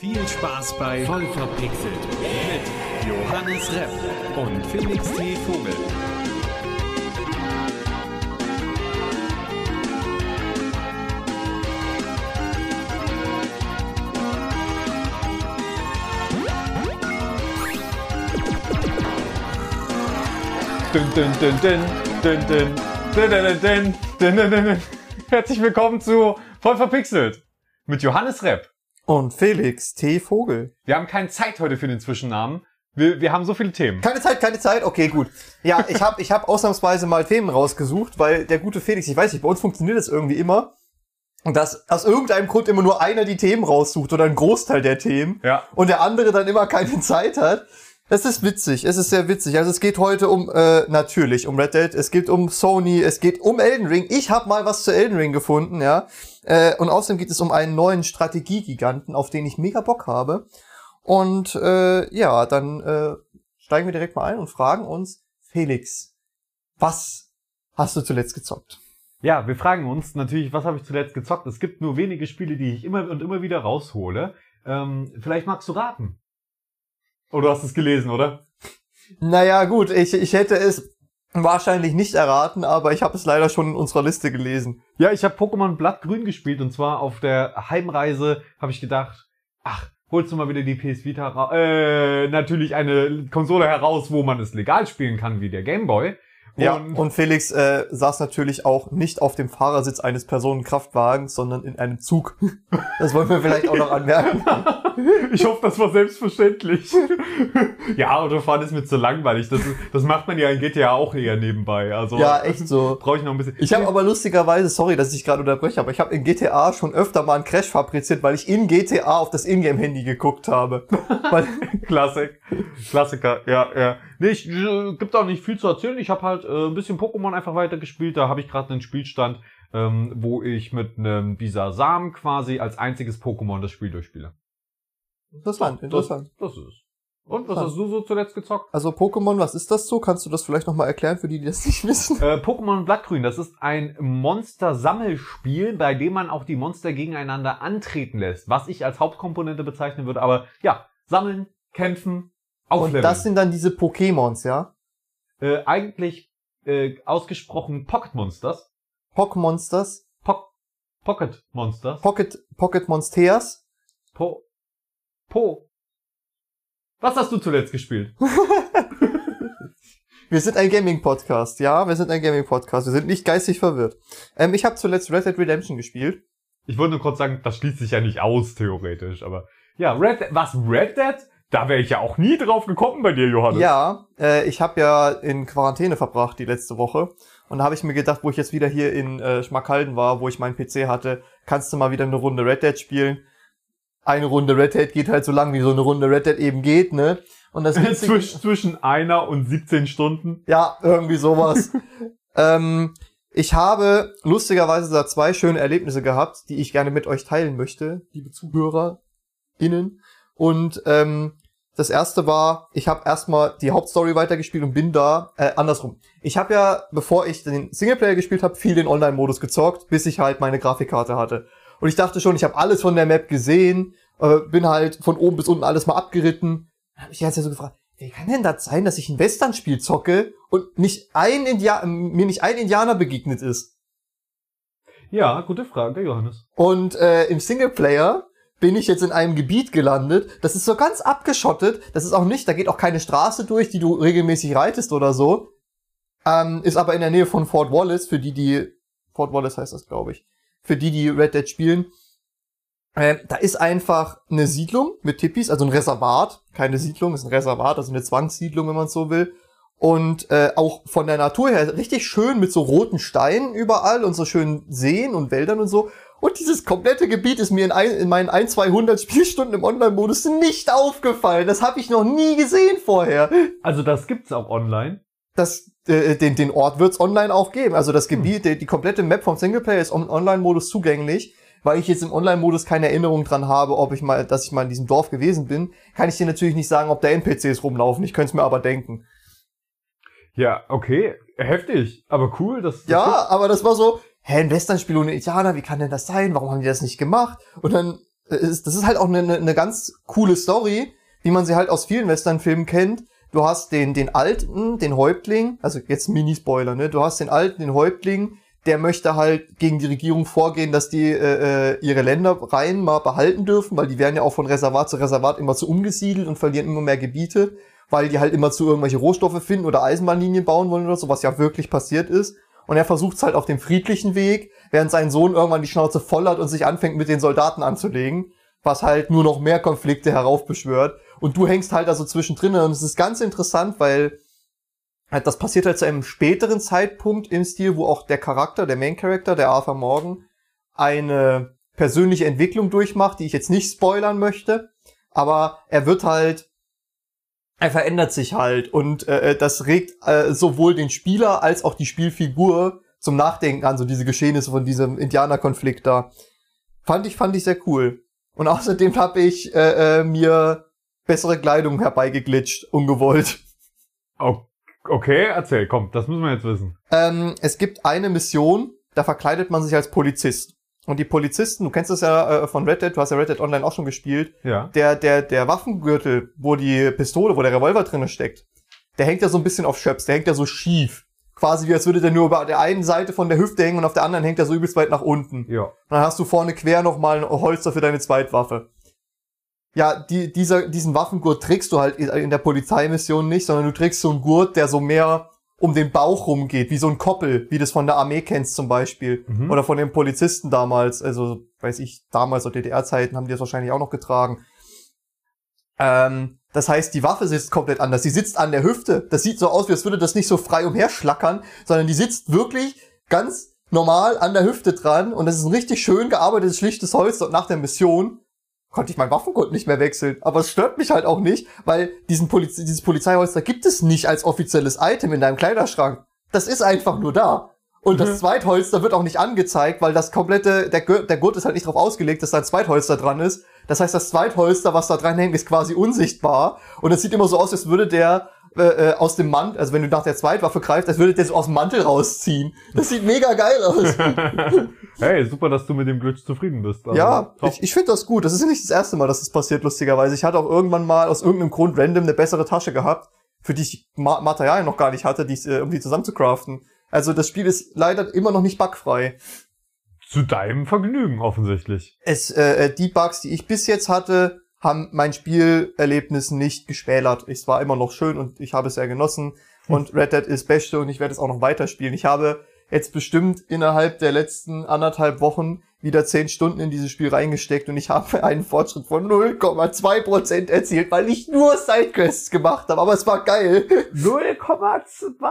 Viel Spaß bei Voll verpixelt mit Johannes Repp und Felix T. Vogel. Dün, dün, dün, dün, dün, dün, dün, dün, dün, dün, dün, dün. Herzlich willkommen zu Voll verpixelt mit Johannes Repp. Und Felix T. Vogel. Wir haben keine Zeit heute für den Zwischennamen. Wir, wir haben so viele Themen. Keine Zeit, keine Zeit. Okay, gut. Ja, ich habe ich hab ausnahmsweise mal Themen rausgesucht, weil der gute Felix, ich weiß nicht, bei uns funktioniert das irgendwie immer. Und dass aus irgendeinem Grund immer nur einer die Themen raussucht oder ein Großteil der Themen. Ja. Und der andere dann immer keine Zeit hat. Es ist witzig, es ist sehr witzig. Also es geht heute um, äh, natürlich um Red Dead, es geht um Sony, es geht um Elden Ring. Ich habe mal was zu Elden Ring gefunden, ja. Äh, und außerdem geht es um einen neuen Strategiegiganten, auf den ich mega Bock habe. Und äh, ja, dann äh, steigen wir direkt mal ein und fragen uns, Felix, was hast du zuletzt gezockt? Ja, wir fragen uns natürlich, was habe ich zuletzt gezockt? Es gibt nur wenige Spiele, die ich immer und immer wieder raushole. Ähm, vielleicht magst du raten. Oh, du hast es gelesen, oder? Naja, gut, ich, ich hätte es wahrscheinlich nicht erraten, aber ich habe es leider schon in unserer Liste gelesen. Ja, ich habe Pokémon Blattgrün gespielt und zwar auf der Heimreise habe ich gedacht, ach, holst du mal wieder die PS Vita raus. Äh, natürlich eine Konsole heraus, wo man es legal spielen kann, wie der Game Boy. Ja, und Felix äh, saß natürlich auch nicht auf dem Fahrersitz eines Personenkraftwagens, sondern in einem Zug. Das wollen wir vielleicht auch noch anmerken. ich hoffe, das war selbstverständlich. ja, Autofahren ist mir zu langweilig. Das, das macht man ja in GTA auch eher nebenbei. Also Ja, echt so. brauche ich noch ein bisschen. Ich habe aber lustigerweise, sorry, dass ich gerade unterbreche, aber ich habe in GTA schon öfter mal einen Crash fabriziert, weil ich in GTA auf das Ingame-Handy geguckt habe. Klassik. Klassiker, ja, ja. Nee, ich, äh, gibt auch nicht viel zu erzählen. Ich habe halt äh, ein bisschen Pokémon einfach weitergespielt. Da habe ich gerade einen Spielstand, ähm, wo ich mit einem Bisasam quasi als einziges Pokémon das Spiel durchspiele. Interessant, interessant. Das, das ist es. Und was hast du so zuletzt gezockt? Also Pokémon, was ist das so? Kannst du das vielleicht nochmal erklären für die, die das nicht wissen? Äh, Pokémon Blattgrün, das ist ein Monster-Sammelspiel, bei dem man auch die Monster gegeneinander antreten lässt, was ich als Hauptkomponente bezeichnen würde. Aber ja, sammeln, kämpfen, Und aufleveln. das sind dann diese Pokémons, ja? äh, eigentlich äh, ausgesprochen Pocket Monsters. Pockmonsters, Po Pocket Monsters. Pocket, Pocket Monsters. Po. Po. Was hast du zuletzt gespielt? Wir sind ein Gaming-Podcast, ja, wir sind ein Gaming-Podcast. Wir sind nicht geistig verwirrt. Ähm, ich habe zuletzt Red Dead Redemption gespielt. Ich wollte nur kurz sagen, das schließt sich ja nicht aus, theoretisch, aber ja, Red Dead, was, Red Dead? Da wäre ich ja auch nie drauf gekommen bei dir, Johannes. Ja, äh, ich habe ja in Quarantäne verbracht die letzte Woche. Und da habe ich mir gedacht, wo ich jetzt wieder hier in äh, Schmackhalden war, wo ich meinen PC hatte, kannst du mal wieder eine Runde Red Dead spielen. Eine Runde Red Dead geht halt so lang, wie so eine Runde Red Dead eben geht, ne? Und das Zwisch, zwischen einer und 17 Stunden. Ja, irgendwie sowas. ähm, ich habe lustigerweise da zwei schöne Erlebnisse gehabt, die ich gerne mit euch teilen möchte, liebe ZuhörerInnen. Und ähm, das erste war, ich habe erstmal die Hauptstory weitergespielt und bin da, äh, andersrum. Ich habe ja, bevor ich den Singleplayer gespielt habe, viel den Online-Modus gezockt, bis ich halt meine Grafikkarte hatte. Und ich dachte schon, ich habe alles von der Map gesehen, äh, bin halt von oben bis unten alles mal abgeritten. Da habe ich jetzt ja so gefragt, wie kann denn das sein, dass ich ein Western-Spiel zocke und nicht ein India mir nicht ein Indianer begegnet ist? Ja, gute Frage, Johannes. Und äh, im Singleplayer bin ich jetzt in einem Gebiet gelandet. Das ist so ganz abgeschottet. Das ist auch nicht, da geht auch keine Straße durch, die du regelmäßig reitest oder so. Ähm, ist aber in der Nähe von Fort Wallace, für die, die, Fort Wallace heißt das, glaube ich. Für die, die Red Dead spielen. Ähm, da ist einfach eine Siedlung mit Tippis, also ein Reservat. Keine Siedlung, ist ein Reservat, also eine Zwangssiedlung, wenn man so will. Und äh, auch von der Natur her richtig schön mit so roten Steinen überall und so schönen Seen und Wäldern und so. Und dieses komplette Gebiet ist mir in, ein, in meinen 1, 200 Spielstunden im Online-Modus nicht aufgefallen. Das habe ich noch nie gesehen vorher. Also das gibt's auch online. Das, äh, den, den Ort wird's online auch geben. Also das Gebiet, die, die komplette Map vom Singleplayer ist im Online-Modus zugänglich. Weil ich jetzt im Online-Modus keine Erinnerung dran habe, ob ich mal, dass ich mal in diesem Dorf gewesen bin, kann ich dir natürlich nicht sagen, ob da NPCs rumlaufen. Ich könnte es mir aber denken. Ja, okay, heftig, aber cool. Das, das Ja, aber das war so, hä, ein Westernspiel ohne Indianer, wie kann denn das sein? Warum haben die das nicht gemacht? Und dann ist, das ist halt auch eine, eine ganz coole Story, wie man sie halt aus vielen Western-Filmen kennt. Du hast den, den Alten, den Häuptling, also jetzt Mini-Spoiler, ne? Du hast den Alten, den Häuptling, der möchte halt gegen die Regierung vorgehen, dass die äh, äh ihre Ländereien mal behalten dürfen, weil die werden ja auch von Reservat zu Reservat immer zu umgesiedelt und verlieren immer mehr Gebiete, weil die halt immer zu irgendwelche Rohstoffe finden oder Eisenbahnlinien bauen wollen oder so, was ja wirklich passiert ist. Und er versucht es halt auf dem friedlichen Weg, während sein Sohn irgendwann die Schnauze voll hat und sich anfängt mit den Soldaten anzulegen, was halt nur noch mehr Konflikte heraufbeschwört. Und du hängst halt also zwischendrin und es ist ganz interessant, weil halt das passiert halt zu einem späteren Zeitpunkt im Stil, wo auch der Charakter, der Main Character, der Arthur Morgan, eine persönliche Entwicklung durchmacht, die ich jetzt nicht spoilern möchte, aber er wird halt er verändert sich halt und äh, äh, das regt äh, sowohl den Spieler als auch die Spielfigur zum Nachdenken an, so diese Geschehnisse von diesem Indianerkonflikt da. Fand ich, fand ich sehr cool. Und außerdem habe ich äh, äh, mir bessere Kleidung herbeigeglitscht, ungewollt. Okay, erzähl, komm, das müssen wir jetzt wissen. Ähm, es gibt eine Mission, da verkleidet man sich als Polizist. Und die Polizisten, du kennst das ja äh, von Red Dead, du hast ja Red Dead Online auch schon gespielt. Ja. Der, der, der Waffengürtel, wo die Pistole, wo der Revolver drinne steckt, der hängt ja so ein bisschen auf Schöps, der hängt ja so schief. Quasi wie als würde der nur über der einen Seite von der Hüfte hängen und auf der anderen hängt er so übelst weit nach unten. Ja. Und dann hast du vorne quer nochmal ein Holster für deine Zweitwaffe. Ja, die, dieser, diesen Waffengurt trägst du halt in der Polizeimission nicht, sondern du trägst so einen Gurt, der so mehr um den Bauch rumgeht, wie so ein Koppel, wie das von der Armee kennst zum Beispiel. Mhm. Oder von den Polizisten damals, also weiß ich, damals oder DDR-Zeiten haben die das wahrscheinlich auch noch getragen. Ähm, das heißt, die Waffe sitzt komplett anders. Die sitzt an der Hüfte. Das sieht so aus, wie als würde das nicht so frei umherschlackern, sondern die sitzt wirklich ganz normal an der Hüfte dran und das ist ein richtig schön gearbeitetes, schlichtes Holz dort nach der Mission konnte ich meinen Waffengurt nicht mehr wechseln. Aber es stört mich halt auch nicht, weil diesen Poliz dieses Polizeiholster gibt es nicht als offizielles Item in deinem Kleiderschrank. Das ist einfach nur da. Und das Mhm. Zweitholster wird auch nicht angezeigt, weil das komplette, der, Gurt, der Gurt ist halt nicht darauf ausgelegt, dass da ein Zweitholster dran ist. Das heißt, das Zweitholster, was da dran hängt, ist quasi unsichtbar. Und es sieht immer so aus, als würde der äh, äh, aus dem Mantel, also wenn du nach der Zweitwaffe greifst, als würde der so aus dem Mantel rausziehen. Das sieht mega geil aus. hey, super, dass du mit dem Glitch zufrieden bist. Also, ja, top. ich, ich finde das gut. Das ist ja nicht das erste Mal, dass das passiert, lustigerweise. Ich hatte auch irgendwann mal aus irgendeinem Grund random eine bessere Tasche gehabt, für die ich Ma Materialien noch gar nicht hatte, die, äh, um die zusammenzucraften. Also das Spiel ist leider immer noch nicht bugfrei. Zu deinem Vergnügen offensichtlich. Es, äh, äh, die Bugs, die ich bis jetzt hatte, haben mein Spielerlebnis nicht geschmälert. Es war immer noch schön und ich habe es sehr genossen. Und Red Dead ist Beste und ich werde es auch noch weiterspielen. Ich habe jetzt bestimmt innerhalb der letzten anderthalb Wochen wieder zehn Stunden in dieses Spiel reingesteckt und ich habe einen Fortschritt von 0,2% erzielt, weil ich nur Sidequests gemacht habe. Aber es war geil. 0,2?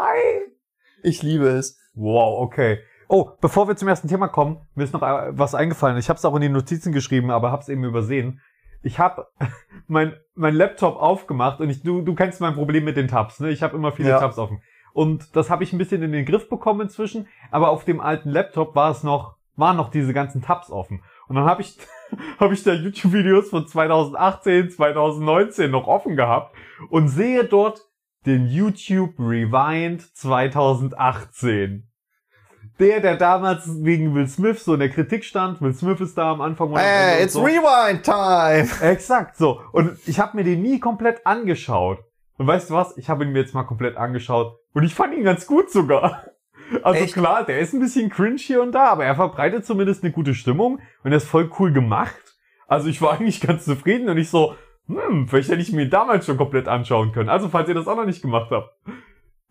Ich liebe es. Wow, okay. Oh, bevor wir zum ersten Thema kommen, mir ist noch äh, was eingefallen. Ich habe es auch in die Notizen geschrieben, aber habe es eben übersehen. Ich habe mein, mein Laptop aufgemacht und ich, du, du kennst mein Problem mit den Tabs, ne? Ich habe immer viele Ja. Tabs offen. Und das habe ich ein bisschen in den Griff bekommen inzwischen, aber auf dem alten Laptop war es noch, waren noch diese ganzen Tabs offen. Und dann habe ich, habe ich da YouTube-Videos von 2018, 2019 noch offen gehabt und sehe dort den YouTube Rewind 2018. Der, der damals wegen Will Smith so in der Kritik stand. Will Smith ist da am Anfang. Hey, it's so. Rewind Time! Exakt, so. Und ich habe mir den nie komplett angeschaut. Und weißt du was? Ich habe ihn mir jetzt mal komplett angeschaut. Und ich fand ihn ganz gut sogar. Also Echt? klar, der ist ein bisschen cringe hier und da, aber er verbreitet zumindest eine gute Stimmung und er ist voll cool gemacht. Also ich war eigentlich ganz zufrieden und ich so, hm, vielleicht hätte ich mir ihn damals schon komplett anschauen können. Also falls ihr das auch noch nicht gemacht habt,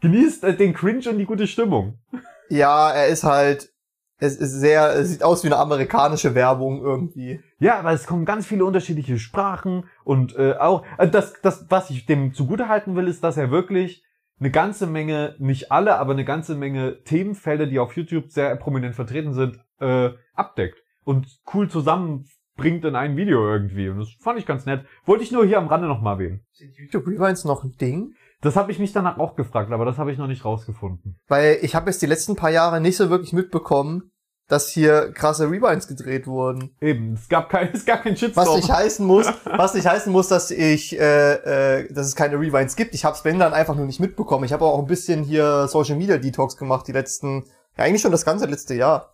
genießt äh, den Cringe und die gute Stimmung. Ja, er ist halt, es ist sehr, es sieht aus wie eine amerikanische Werbung irgendwie. Ja, aber es kommen ganz viele unterschiedliche Sprachen und äh, auch äh, das, das, was ich dem zugutehalten will, ist, dass er wirklich eine ganze Menge, nicht alle, aber eine ganze Menge Themenfelder, die auf YouTube sehr prominent vertreten sind, äh, abdeckt und cool zusammenbringt in ein Video irgendwie. Und das fand ich ganz nett. Wollte ich nur hier am Rande noch mal erwähnen. Sind YouTube Rewinds noch ein Ding? Das habe ich mich danach auch gefragt, aber das habe ich noch nicht rausgefunden. Weil ich habe jetzt die letzten paar Jahre nicht so wirklich mitbekommen, dass hier krasse Rewinds gedreht wurden. Eben, es gab kein, es gab kein Shitstorm. Was nicht heißen muss, was nicht heißen muss, dass ich, äh, äh, dass es keine Rewinds gibt. Ich habe es wenn dann einfach nur nicht mitbekommen. Ich habe auch ein bisschen hier Social Media Detox gemacht die letzten, ja eigentlich schon das ganze letzte Jahr.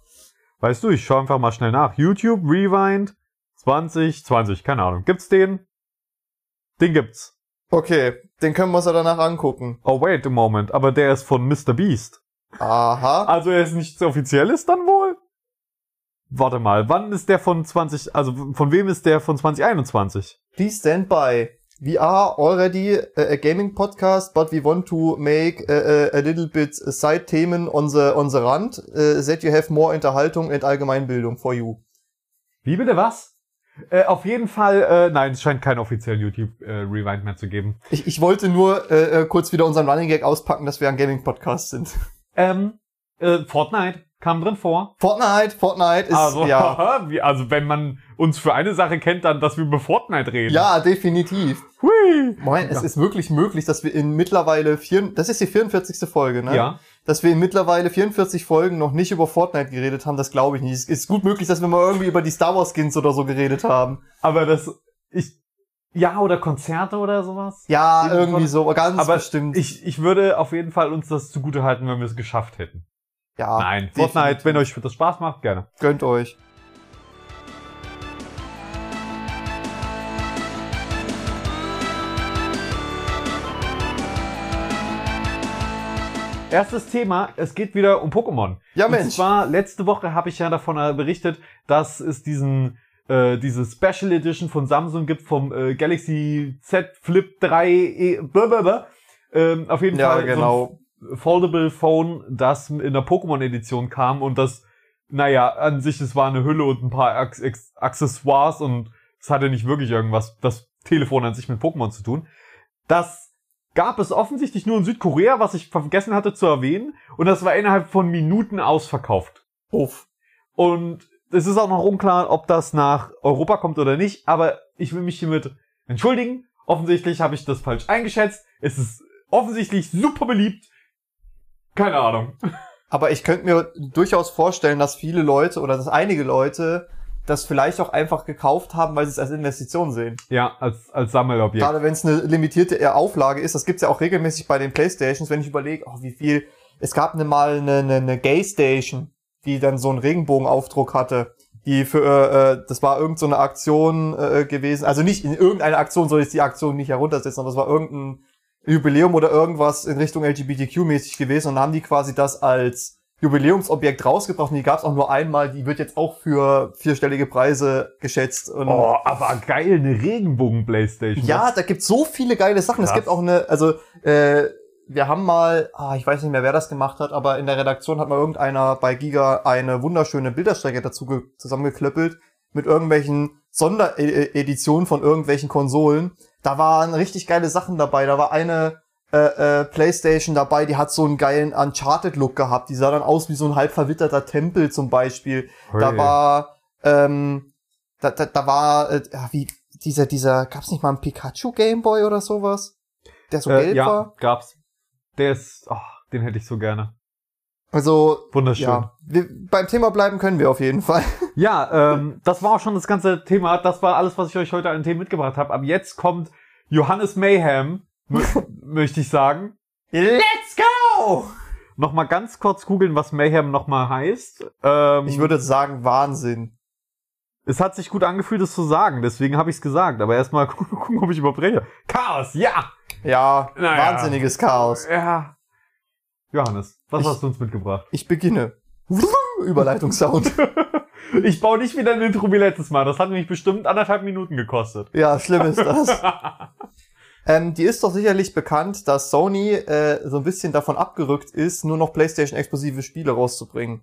Weißt du, ich schaue einfach mal schnell nach. YouTube Rewind 20, 20, keine Ahnung. Gibt's den? Den gibt's. Okay, den können wir uns ja danach angucken. Oh, wait a moment. Aber der ist von Mr. Beast. Aha. Also er ist nichts Offizielles dann wohl? Warte mal, wann ist der von 20, also von wem ist der von 2021? Please stand by. We are already a, gaming podcast, but we want to make a, a, a little bit side Themen on the on the rand, uh, that you have more Unterhaltung and Allgemeinbildung for you. Wie bitte was? Äh, auf jeden Fall, äh, nein, es scheint keinen offiziellen YouTube-Rewind mehr zu geben. Ich, ich wollte nur äh, äh, kurz wieder unseren Running Gag auspacken, dass wir ein Gaming Podcast sind. Ähm, äh, Fortnite kam drin vor. Fortnite, Fortnite ist Also, ja also wenn man uns für eine Sache kennt, dann, dass wir über Fortnite reden. ja definitiv. Hui. Moin, es ist wirklich möglich, dass wir in mittlerweile vier, das ist die 44. Folge, ne? Ja. Dass wir in mittlerweile 44 Folgen noch nicht über Fortnite geredet haben, das glaube ich nicht. Es ist gut möglich, dass wir mal irgendwie über die Star Wars Skins oder so geredet haben. Aber das, ich, ja, oder Konzerte oder sowas. Ja, Irgendwie irgendwie so, ganz Aber bestimmt. Ich, ich würde auf jeden Fall uns das zugute halten, wenn wir es geschafft hätten. Ja, Nein. Fortnite, wenn euch das Spaß macht, gerne. Gönnt euch. Erstes Thema, es geht wieder um Pokémon. Ja, Und Mensch. zwar, letzte Woche habe ich ja davon äh, berichtet, dass es diesen, äh, diese Special Edition von Samsung gibt vom äh, Galaxy Z Flip 3 e blablabla. ähm, Auf jeden Ja, Fall genau. so Foldable Phone, das in der Pokémon Edition kam und das, naja, an sich, es war eine Hülle und ein paar Acc Acc Accessoires und es hatte nicht wirklich irgendwas, das Telefon an sich mit Pokémon zu tun. Das gab es offensichtlich nur in Südkorea, was ich vergessen hatte zu erwähnen. Und das war innerhalb von Minuten ausverkauft. Uff. Und es ist auch noch unklar, ob das nach Europa kommt oder nicht. Aber ich will mich hiermit entschuldigen. Offensichtlich habe ich das falsch eingeschätzt. Es ist offensichtlich super beliebt. Keine Ahnung. Aber ich könnte mir durchaus vorstellen, dass viele Leute oder dass einige Leute das vielleicht auch einfach gekauft haben, weil sie es als Investition sehen. Ja, als, als Sammelobjekt. Gerade wenn es eine limitierte eher Auflage ist, das gibt's ja auch regelmäßig bei den Playstations, wenn ich überlege, oh, wie viel. Es gab ne mal eine, eine, eine Gay Station, die dann so einen Regenbogenaufdruck hatte. Die für, äh, äh, das war irgendeine so eine Aktion äh, gewesen. Also nicht in irgendeiner Aktion soll ich die Aktion nicht heruntersetzen, aber es war irgendein Jubiläum oder irgendwas in Richtung LGBTQ-mäßig gewesen und haben die quasi das als Jubiläumsobjekt rausgebracht und die gab's auch nur einmal, die wird jetzt auch für vierstellige Preise geschätzt. Und Oh, aber geil, eine Regenbogen-Playstation. ja, da gibt's so viele geile Sachen. Es Krass. gibt auch eine, also äh, wir haben mal, ah, ich weiß nicht mehr, wer das gemacht hat, aber in der Redaktion hat mal irgendeiner bei Giga eine wunderschöne Bilderstrecke dazu ge- zusammengeklöppelt mit irgendwelchen Sondereditionen von irgendwelchen Konsolen. Da waren richtig geile Sachen dabei. Da war eine äh, äh, Playstation dabei, die hat so einen geilen Uncharted-Look gehabt. Die sah dann aus wie so ein halb verwitterter Tempel zum Beispiel. Da Hui. war, ähm, da, da, da war, äh, wie, dieser, dieser, gab's nicht mal einen Pikachu Gameboy oder sowas? Der so äh, gelb ja, war? gab's. Der ist, oh, den hätte ich so gerne. Also, Wunderschön. ja, wir, beim Thema bleiben können wir auf jeden Fall. Ja, ähm, das war auch schon das ganze Thema. Das war alles, was ich euch heute an Themen mitgebracht habe. Ab jetzt kommt Johannes Mayhem, mö- möchte ich sagen. Let's go! Nochmal ganz kurz googeln, was Mayhem nochmal heißt. Ähm, Ich würde sagen, Wahnsinn. es hat sich gut angefühlt, es zu sagen, deswegen habe ich es gesagt. Aber erstmal gucken, ob ich rede. Chaos, ja! Ja, Naja. wahnsinniges Chaos. Ja. Johannes, was Ich- hast du uns mitgebracht? Ich beginne. Überleitungssound. Ich baue nicht wieder ein Intro wie letztes Mal. Das hat mich bestimmt anderthalb Minuten gekostet. Ja, schlimm ist das. ähm, die ist doch sicherlich bekannt, dass Sony äh, so ein bisschen davon abgerückt ist, nur noch PlayStation-exklusive Spiele rauszubringen.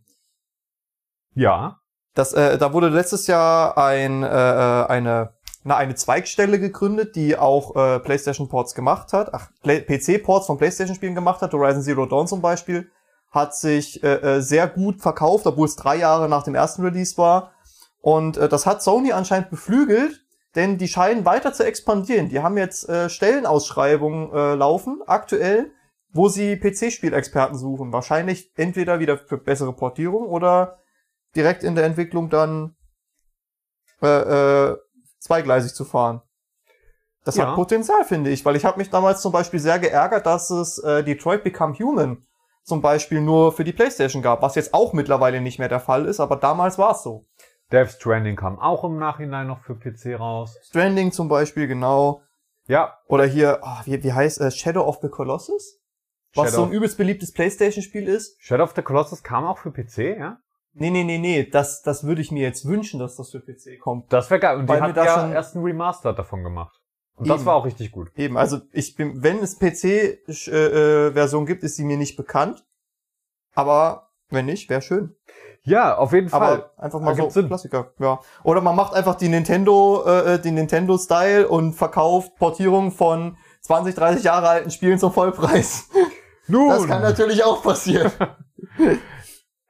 Ja. Das, äh, da wurde letztes Jahr ein, äh, äh, eine, eine Zweigstelle gegründet, die auch äh, PlayStation-Ports gemacht hat, ach, PC-Ports von PlayStation-Spielen gemacht hat, Horizon Zero Dawn zum Beispiel, hat sich äh, äh, sehr gut verkauft, obwohl es drei Jahre nach dem ersten Release war. Und äh, das hat Sony anscheinend beflügelt, denn die scheinen weiter zu expandieren. Die haben jetzt äh, Stellenausschreibungen äh, laufen, aktuell, wo sie PC-Spielexperten suchen. Wahrscheinlich entweder wieder für bessere Portierung oder direkt in der Entwicklung dann äh, äh, zweigleisig zu fahren. Das Ja. hat Potenzial, finde ich, weil ich habe mich damals zum Beispiel sehr geärgert, dass es äh, Detroit Become Human zum Beispiel nur für die PlayStation gab, was jetzt auch mittlerweile nicht mehr der Fall ist, aber damals war es so. Death Stranding kam auch im Nachhinein noch für PC raus. Stranding zum Beispiel, genau. Ja, Oder hier, ah, wie, wie heißt äh, Shadow of the Colossus? Was Shadow- so ein übelst beliebtes Playstation-Spiel ist. Shadow of the Colossus kam auch für PC, ja? Nee, nee, nee, nee, das, das würde ich mir jetzt wünschen, dass das für PC kommt. Das wäre geil. Und die Weil mir hat da ja schon- erst ein Remaster davon gemacht. Und das Eben. war auch richtig gut. Eben, also ich bin, wenn es PC-Version gibt, ist sie mir nicht bekannt. Aber wenn nicht, wäre schön. Ja, auf jeden Fall. Aber einfach mal so Ergibt Sinn. Klassiker, ja. Oder man macht einfach die Nintendo, äh, den Nintendo-Style und verkauft Portierungen von 20, 30 Jahre alten Spielen zum Vollpreis. Nun, Das kann natürlich auch passieren.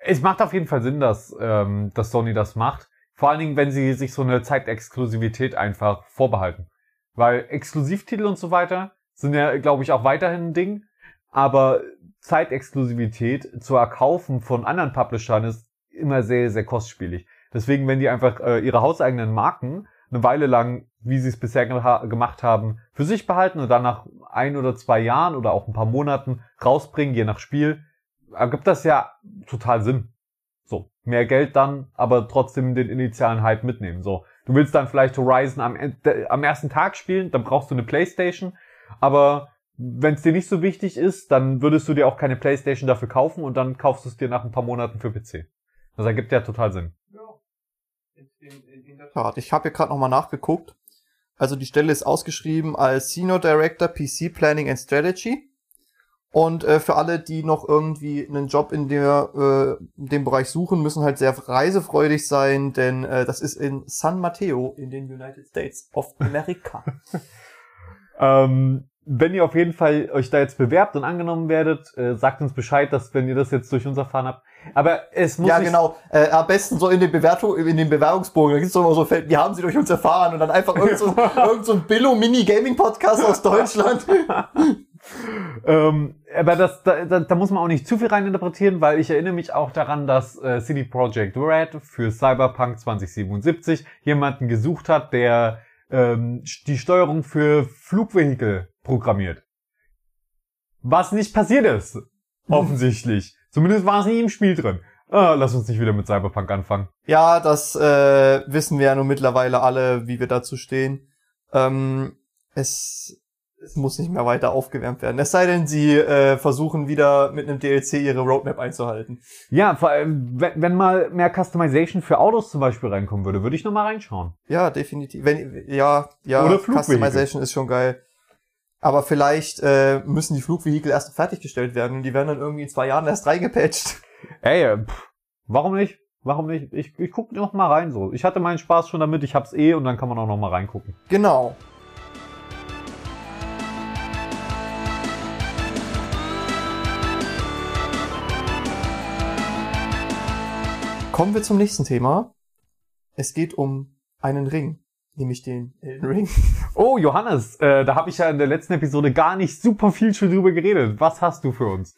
es macht auf jeden Fall Sinn, dass, ähm, dass Sony das macht. Vor allen Dingen, wenn sie sich so eine Zeitexklusivität einfach vorbehalten. Weil Exklusivtitel und so weiter sind ja, glaube ich, auch weiterhin ein Ding. Aber Zeitexklusivität zu erkaufen von anderen Publishern ist immer sehr, sehr kostspielig. Deswegen, wenn die einfach äh, ihre hauseigenen Marken eine Weile lang, wie sie es bisher geha gemacht haben, für sich behalten und dann nach ein oder zwei Jahren oder auch ein paar Monaten rausbringen, je nach Spiel, ergibt das ja total Sinn. So, mehr Geld dann, aber trotzdem den initialen Hype mitnehmen. So, du willst dann vielleicht Horizon am, am ersten Tag spielen, dann brauchst du eine Playstation, aber wenn es dir nicht so wichtig ist, dann würdest du dir auch keine Playstation dafür kaufen und dann kaufst du es dir nach ein paar Monaten für PC. Das ergibt ja total Sinn. Tat. Ich habe hier gerade nochmal nachgeguckt. Also die Stelle ist ausgeschrieben als Senior Director PC Planning and Strategy. Und äh, für alle, die noch irgendwie einen Job in, der, äh, in dem Bereich suchen, müssen halt sehr reisefreudig sein, denn äh, das ist in San Mateo in den United States of America. Ähm, wenn ihr auf jeden Fall euch da jetzt bewerbt und angenommen werdet, äh, sagt uns Bescheid, dass wenn ihr das jetzt durch uns erfahren habt. Aber es muss ja, genau. Äh, am besten so in den Bewertung, in den Bewerbungsbogen. Da gibt's doch immer so Feld, wie haben sie durch uns erfahren? Und dann einfach irgend so, irgend so ein Billo-Mini-Gaming-Podcast aus Deutschland. Ähm, aber das, da, da, muss man auch nicht zu viel reininterpretieren, weil ich erinnere mich auch daran, dass äh, CD Projekt Red für Cyberpunk 2077 jemanden gesucht hat, der ähm, die Steuerung für Flugvehikel programmiert. Was nicht passiert ist. Offensichtlich. Zumindest war es nie im Spiel drin. Ah, lass uns nicht wieder mit Cyberpunk anfangen. Ja, das äh, wissen wir ja nun mittlerweile alle, wie wir dazu stehen. Ähm, es, es muss nicht mehr weiter aufgewärmt werden. Es sei denn, sie äh, versuchen wieder mit einem DLC ihre Roadmap einzuhalten. Ja, vor allem, wenn, wenn mal mehr Customization für Autos zum Beispiel reinkommen würde, würde ich noch mal reinschauen. Ja, definitiv. Wenn, ja, ja, Oder. Customization ist schon geil. Aber vielleicht äh, müssen die Flugvehikel erst fertiggestellt werden und die werden dann irgendwie in zwei Jahren erst reingepatcht. Ey, äh, pff, warum nicht? Warum nicht? Ich, ich guck noch mal rein so. Ich hatte meinen Spaß schon damit, ich hab's eh und dann kann man auch noch mal reingucken. Genau. Kommen wir zum nächsten Thema. Es geht um einen Ring, nämlich den Elden Ring. Oh, Johannes, äh, da habe ich ja in der letzten Episode gar nicht super viel schon drüber geredet. Was hast du für uns?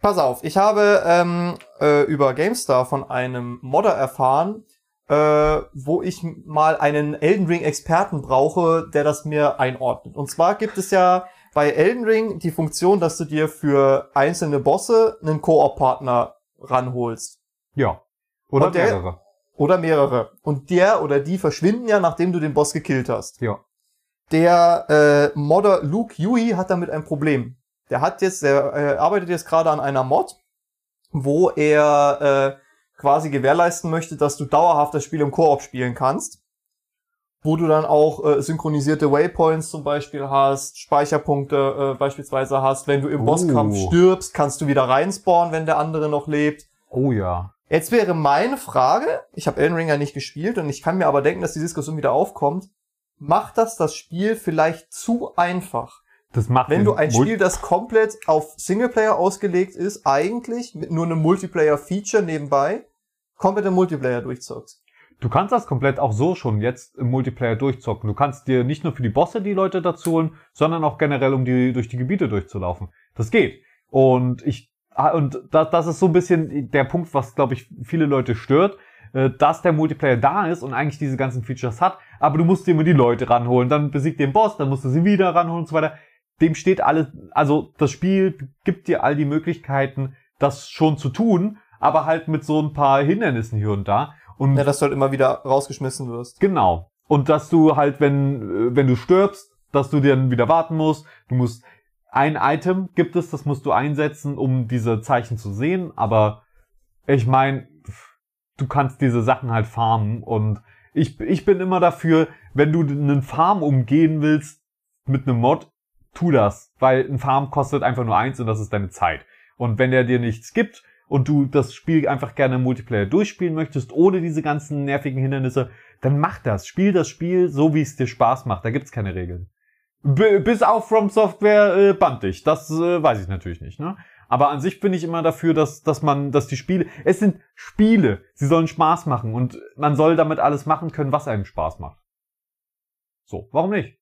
Pass auf, ich habe ähm, äh, über GameStar von einem Modder erfahren, äh, wo ich mal einen Elden Ring Experten brauche, der das mir einordnet. Und zwar gibt es ja bei Elden Ring die Funktion, dass du dir für einzelne Bosse einen Koop-Partner ranholst. Ja. Oder der- mehrere. Oder mehrere. Und der oder die verschwinden ja, nachdem du den Boss gekillt hast. Ja. Der äh, Modder Luke Yui hat damit ein Problem. Der hat jetzt, der äh, arbeitet jetzt gerade an einer Mod, wo er äh, quasi gewährleisten möchte, dass du dauerhaft das Spiel im Koop spielen kannst. Wo du dann auch äh, synchronisierte Waypoints zum Beispiel hast, Speicherpunkte äh, beispielsweise hast. Wenn du im Oh. Bosskampf stirbst, kannst du wieder reinspawnen, wenn der andere noch lebt. Oh ja. Jetzt wäre meine Frage, ich habe Elden Ring ja nicht gespielt und ich kann mir aber denken, dass die Diskussion wieder aufkommt, macht das das Spiel vielleicht zu einfach? Das macht Wenn du ein Mul- Spiel, das komplett auf Singleplayer ausgelegt ist, eigentlich mit nur einem Multiplayer-Feature nebenbei, komplett im Multiplayer durchzockst. Du kannst das komplett auch so schon jetzt im Multiplayer durchzocken. Du kannst dir nicht nur für die Bosse die Leute dazu holen, sondern auch generell, um die durch die Gebiete durchzulaufen. Das geht. Und ich und das, das ist so ein bisschen der Punkt, was glaube ich viele Leute stört, äh, dass der Multiplayer da ist und eigentlich diese ganzen Features hat, aber du musst dir immer die Leute ranholen, dann besiegt den Boss, dann musst du sie wieder ranholen und so weiter. Dem steht alles, also das Spiel gibt dir all die Möglichkeiten, das schon zu tun, aber halt mit so ein paar Hindernissen hier und da. Und Ja, dass du halt immer wieder rausgeschmissen wirst. Genau. Und dass du halt, wenn, äh, wenn du stirbst, dass du dann wieder warten musst. Du musst ein Item gibt es, das musst du einsetzen, um diese Zeichen zu sehen. Aber ich meine, du kannst diese Sachen halt farmen. Und ich, ich bin immer dafür, wenn du einen Farm umgehen willst mit einem Mod, tu das. Weil ein Farm kostet einfach nur eins und das ist deine Zeit. Und wenn der dir nichts gibt und du das Spiel einfach gerne im Multiplayer durchspielen möchtest, ohne diese ganzen nervigen Hindernisse, dann mach das. Spiel das Spiel so, wie es dir Spaß macht. Da gibt's keine Regeln. B bis auf From Software äh, band dich. Das äh, weiß ich natürlich nicht, ne? Aber an sich bin ich immer dafür, dass, dass man, dass die Spiele, es sind Spiele. Sie sollen Spaß machen und man soll damit alles machen können, was einem Spaß macht. So, warum nicht?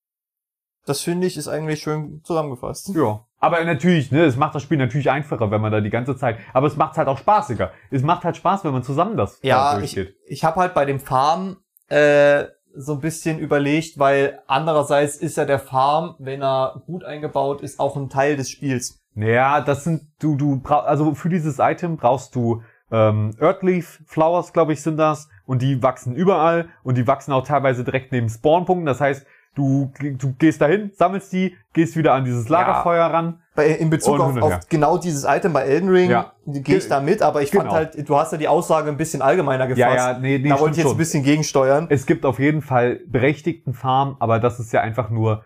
Das finde ich ist eigentlich schön zusammengefasst. Ja. Aber natürlich, ne, es macht das Spiel natürlich einfacher, wenn man da die ganze Zeit, aber es macht halt auch spaßiger. Es macht halt Spaß, wenn man zusammen das Ja, ich, durchgeht. ich habe halt bei dem Farm äh, so ein bisschen überlegt, weil andererseits ist ja der Farm, wenn er gut eingebaut ist, auch ein Teil des Spiels. Naja, das sind, du, du brauchst, also für dieses Item brauchst du ähm, Earthleaf Flowers, glaube ich, sind das. Und die wachsen überall und die wachsen auch teilweise direkt neben Spawnpunkten. Das heißt, du, du gehst dahin, sammelst die, gehst wieder an dieses Lagerfeuer ran. Bei, in Bezug auf, auf genau dieses Item bei Elden Ring Ja. gehe ich da mit, aber ich fand Genau. halt, du hast ja die Aussage ein bisschen allgemeiner gefasst. Ja, ja, nee, nee, da wollte ich jetzt ein schon. bisschen gegensteuern. Es gibt auf jeden Fall berechtigten Farm, aber das ist ja einfach nur,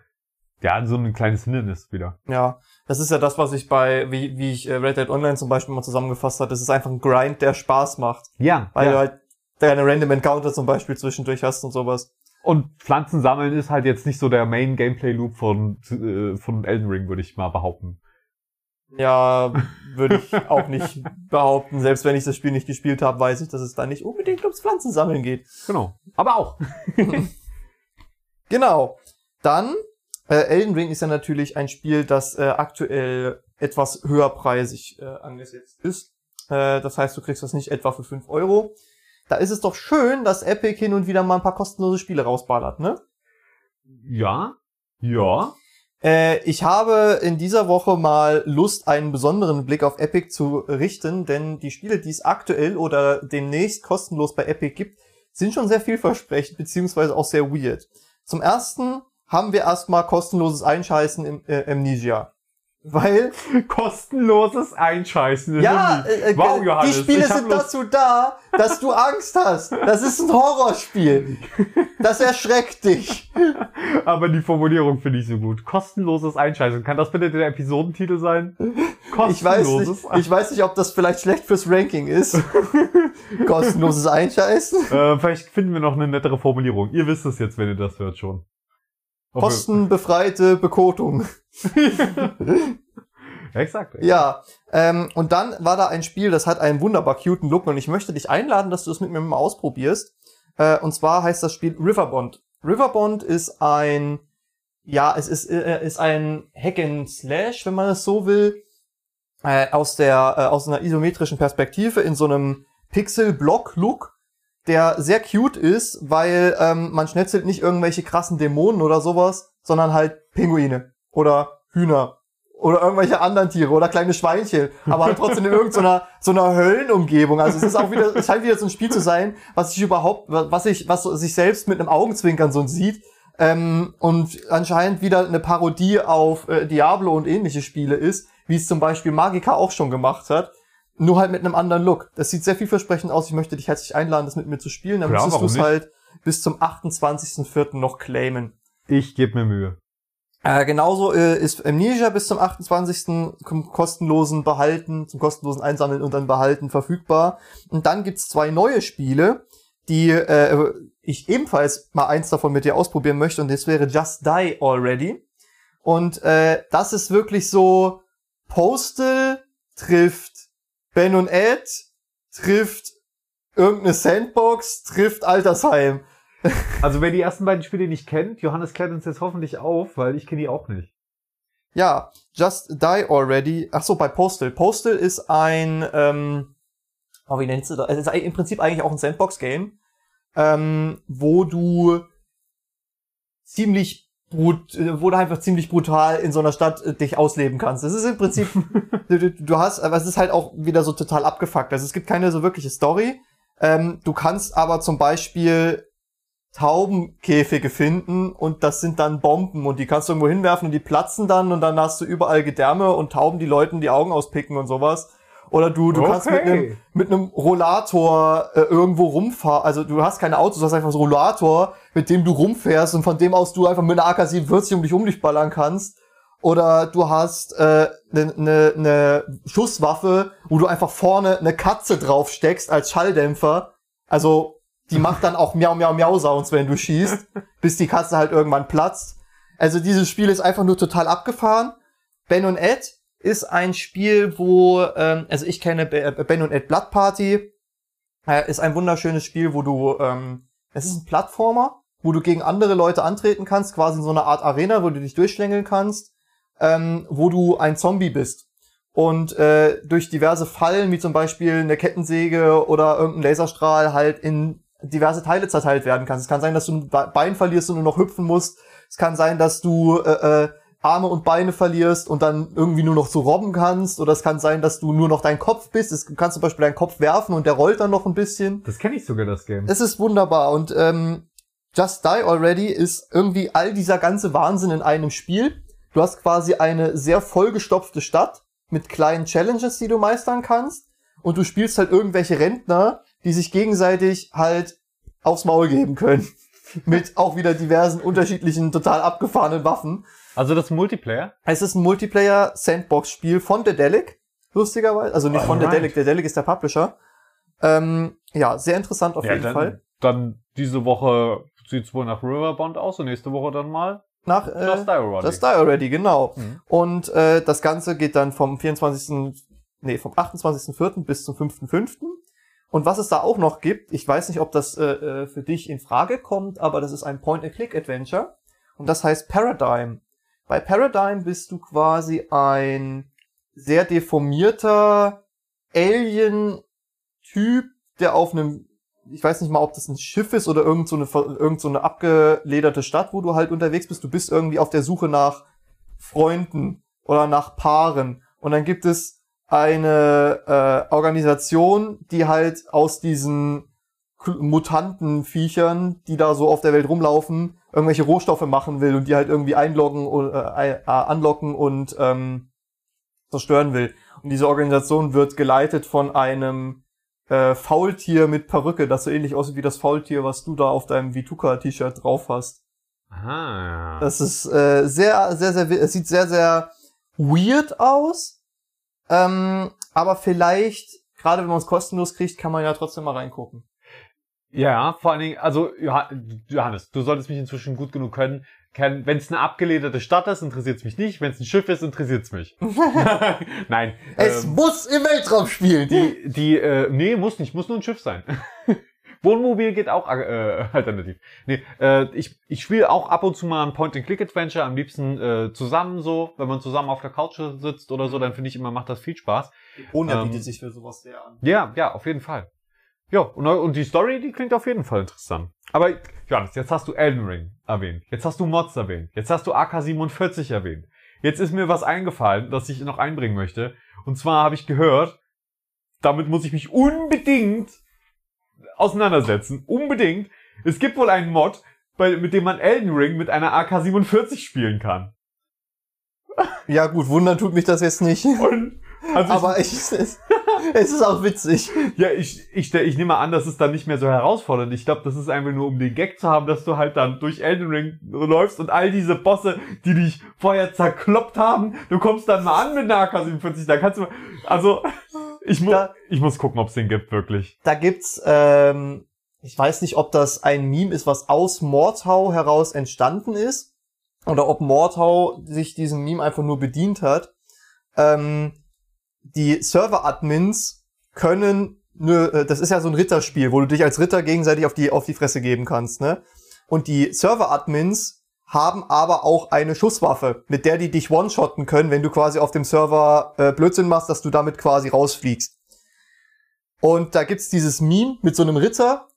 ja, so ein kleines Hindernis wieder. Ja, das ist ja das, was ich bei, wie, wie ich äh, Red Dead Online zum Beispiel mal zusammengefasst habe. Das ist einfach ein Grind, der Spaß macht. Ja, Weil ja. du halt deine Random Encounter zum Beispiel zwischendurch hast und sowas. Und Pflanzen sammeln ist halt jetzt nicht so der Main Gameplay Loop von, äh, von Elden Ring, würde ich mal behaupten. Ja, würde ich auch nicht behaupten. Selbst wenn ich das Spiel nicht gespielt habe, weiß ich, dass es da nicht unbedingt ums Pflanzensammeln geht. Genau. Aber auch. Genau. Dann, äh, Elden Ring ist ja natürlich ein Spiel, das äh, aktuell etwas höherpreisig äh, angesetzt ist. Äh, das heißt, du kriegst das nicht etwa für 5 Euro. Da ist es doch schön, dass Epic hin und wieder mal ein paar kostenlose Spiele rausballert, ne? Ja. Ja. Äh, ich habe in dieser Woche mal Lust, einen besonderen Blick auf Epic zu richten, denn die Spiele, die es aktuell oder demnächst kostenlos bei Epic gibt, sind schon sehr vielversprechend, beziehungsweise auch sehr weird. Zum ersten haben wir erstmal kostenloses Einscheißen im äh, Amnesia. Weil, Kostenloses Einscheißen. in ja, äh, äh, wow, die Johannes, Spiele ich hab sind dazu da, dass du Angst hast. Das ist ein Horrorspiel. Das erschreckt dich. Aber die Formulierung finde ich so gut. Kostenloses Einscheißen. Kann das bitte der Episodentitel sein? Ich weiß nicht, ich weiß nicht, ob das vielleicht schlecht fürs Ranking ist. Kostenloses Einscheißen. Äh, vielleicht finden wir noch eine nettere Formulierung. Ihr wisst es jetzt, wenn ihr das hört schon. Kostenbefreite Bekotung. Exakt. Ja, ähm, und dann war da ein Spiel, das hat einen wunderbar cuten Look und ich möchte dich einladen, dass du es mit mir mal ausprobierst. Äh, und zwar heißt das Spiel Riverbond. Riverbond ist ein, ja, es ist, äh, ist ein Hack and Slash, wenn man es so will, äh, aus der, äh, aus einer isometrischen Perspektive in so einem Pixel-Block-Look, der sehr cute ist, weil ähm, man schnetzelt nicht irgendwelche krassen Dämonen oder sowas, sondern halt Pinguine oder Hühner oder irgendwelche anderen Tiere oder kleine Schweinchen, aber halt trotzdem in irgendeiner so einer Höllenumgebung. Also es ist auch wieder, es scheint wieder so ein Spiel zu sein, was sich überhaupt, was sich, was sich selbst mit einem Augenzwinkern so sieht. Ähm, und anscheinend wieder eine Parodie auf äh, Diablo und ähnliche Spiele ist, wie es zum Beispiel Magica auch schon gemacht hat. Nur halt mit einem anderen Look. Das sieht sehr vielversprechend aus. Ich möchte dich herzlich einladen, das mit mir zu spielen. Dann Klar, müsstest du es halt bis zum 28.04. noch claimen. Ich gebe mir Mühe. Äh, genauso äh, ist Amnesia bis zum 28. zum kostenlosen Behalten, zum kostenlosen Einsammeln und dann Behalten verfügbar. Und dann gibt's zwei neue Spiele, die äh, ich ebenfalls mal eins davon mit dir ausprobieren möchte und das wäre Just Die Already. Und äh, das ist wirklich so Postal trifft Ben und Ed, trifft irgendeine Sandbox, trifft Altersheim. Also wer die ersten beiden Spiele nicht kennt, Johannes klärt uns jetzt hoffentlich auf, weil ich kenne die auch nicht. Ja, Just Die Already. Ach so, bei Postal. Postal ist ein, ähm, oh, wie nennst du das? Es ist im Prinzip eigentlich auch ein Sandbox-Game, ähm, wo du ziemlich brut, äh, wo du einfach ziemlich brutal in so einer Stadt äh, dich ausleben kannst. Das ist im Prinzip, du, du, du hast, aber es ist halt auch wieder so total abgefuckt. Also es gibt keine so wirkliche Story. Ähm, du kannst aber zum Beispiel Taubenkäfige finden und das sind dann Bomben und die kannst du irgendwo hinwerfen und die platzen dann und dann hast du überall Gedärme und Tauben, die Leuten die Augen auspicken und sowas. Oder du, du kannst mit Okay. einem mit einem Rollator äh, irgendwo rumfahren. Also du hast keine Autos, du hast einfach so einen Rollator, mit dem du rumfährst und von dem aus du einfach mit einer AK-47 um dich um dich ballern kannst. Oder du hast eine äh, ne, ne, ne Schusswaffe, wo du einfach vorne eine Katze drauf steckst als Schalldämpfer. Also die macht dann auch Miau Miau Miau Sounds, wenn du schießt, bis die Katze halt irgendwann platzt. Also dieses Spiel ist einfach nur total abgefahren. Ben und Ed ist ein Spiel, wo, ähm, also ich kenne äh, Ben und Ed Blood Party, äh, ist ein wunderschönes Spiel, wo du, ähm, es ist ein Plattformer, wo du gegen andere Leute antreten kannst, quasi in so einer Art Arena, wo du dich durchschlängeln kannst, ähm, wo du ein Zombie bist. Und äh, durch diverse Fallen, wie zum Beispiel eine Kettensäge oder irgendein Laserstrahl, halt in diverse Teile zerteilt werden kannst. Es kann sein, dass du ein Be- Bein verlierst und nur noch hüpfen musst. Es kann sein, dass du äh, äh, Arme und Beine verlierst und dann irgendwie nur noch so robben kannst. Oder es kann sein, dass du nur noch dein Kopf bist. Es, du kannst zum Beispiel deinen Kopf werfen und der rollt dann noch ein bisschen. Das kenne ich sogar, das Game. Es ist wunderbar und ähm, Just Die Already ist irgendwie all dieser ganze Wahnsinn in einem Spiel. Du hast quasi eine sehr vollgestopfte Stadt mit kleinen Challenges, die du meistern kannst. Und du spielst halt irgendwelche Rentner, die sich gegenseitig halt aufs Maul geben können. mit auch wieder diversen unterschiedlichen, total abgefahrenen Waffen. Also das Multiplayer? Es ist ein Multiplayer-Sandbox-Spiel von Dedelic, lustigerweise. Also nicht von Alright. Dedelic, Dedelic ist der Publisher. Ähm, ja, sehr interessant auf jeden dann, Fall. dann diese Woche sieht's wohl nach Riverbond aus und nächste Woche dann mal Nach, äh, Die Already. Just Die Already, genau. Mhm. Und äh, das Ganze geht dann vom 24. Nee, vom 28.04. bis zum 5.05. Und was es da auch noch gibt, ich weiß nicht, ob das äh, äh, für dich in Frage kommt, aber das ist ein Point-and-Click-Adventure. Und das heißt Paradigm. Bei Paradigm bist du quasi ein sehr deformierter Alien-Typ, der auf einem, ich weiß nicht mal, ob das ein Schiff ist oder irgend so eine, irgend so abgelederte Stadt, wo du halt unterwegs bist. Du bist irgendwie auf der Suche nach Freunden oder nach Paaren. Und dann gibt es eine äh, Organisation, die halt aus diesen Mutantenviechern, die da so auf der Welt rumlaufen, irgendwelche Rohstoffe machen will und die halt irgendwie einloggen und, äh, äh, anlocken und ähm, zerstören will. Und diese Organisation wird geleitet von einem äh, Faultier mit Perücke, das so ähnlich aussieht wie das Faultier, was du da auf deinem Vituka-T-Shirt drauf hast. Aha. Das ist äh, sehr, sehr, sehr, es sieht sehr, sehr weird aus. Ähm, aber vielleicht, gerade wenn man es kostenlos kriegt, kann man ja trotzdem mal reingucken. Ja, vor allen Dingen, also Joha- Johannes, du solltest mich inzwischen gut genug können. kennen. Wenn es eine abgelederte Stadt ist, interessiert es mich nicht. Wenn es ein Schiff ist, interessiert es mich. Nein. Es ähm, muss im Weltraum spielen. die, die, äh, nee, muss nicht, muss nur ein Schiff sein. Wohnmobil geht auch äh, alternativ. Nee, äh, ich, ich spiele auch ab und zu mal ein Point-and-Click-Adventure, am liebsten äh, zusammen so, wenn man zusammen auf der Couch sitzt oder so, dann finde ich immer, macht das viel Spaß. Ohne ähm, bietet sich für sowas sehr an. Ja, ja, auf jeden Fall. Ja, und, und die Story, die klingt auf jeden Fall interessant. Aber, Johannes, jetzt hast du Elden Ring erwähnt. Jetzt hast du Mods erwähnt. Jetzt hast du AK-47 erwähnt. Jetzt ist mir was eingefallen, das ich noch einbringen möchte. Und zwar habe ich gehört, damit muss ich mich unbedingt auseinandersetzen. Unbedingt. Es gibt wohl einen Mod, bei, mit dem man Elden Ring mit einer AK-47 spielen kann. Ja gut, wundern tut mich das jetzt nicht. Und, also Aber ich, es ist auch witzig. Ja, ich, ich, ich nehme an, das ist dann nicht mehr so herausfordernd. Ich glaube, das ist einfach nur, um den Gag zu haben, dass du halt dann durch Elden Ring läufst und all diese Bosse, die dich vorher zerkloppt haben, du kommst dann mal an mit einer AK-47, da kannst du, also, ich, mu Da- ich muss gucken, ob es den gibt, wirklich. Da gibt's, ähm, ich weiß nicht, ob das ein Meme ist, was aus Mordhau heraus entstanden ist. Oder ob Mordhau sich diesem Meme einfach nur bedient hat. Ähm, die Server-Admins können, äh, das ist ja so ein Ritterspiel, wo du dich als Ritter gegenseitig auf die, auf die Fresse geben kannst, ne? Und die Server-Admins haben aber auch eine Schusswaffe, mit der die dich one-shotten können, wenn du quasi auf dem Server äh, Blödsinn machst, dass du damit quasi rausfliegst. Und da gibt's dieses Meme mit so einem Ritter,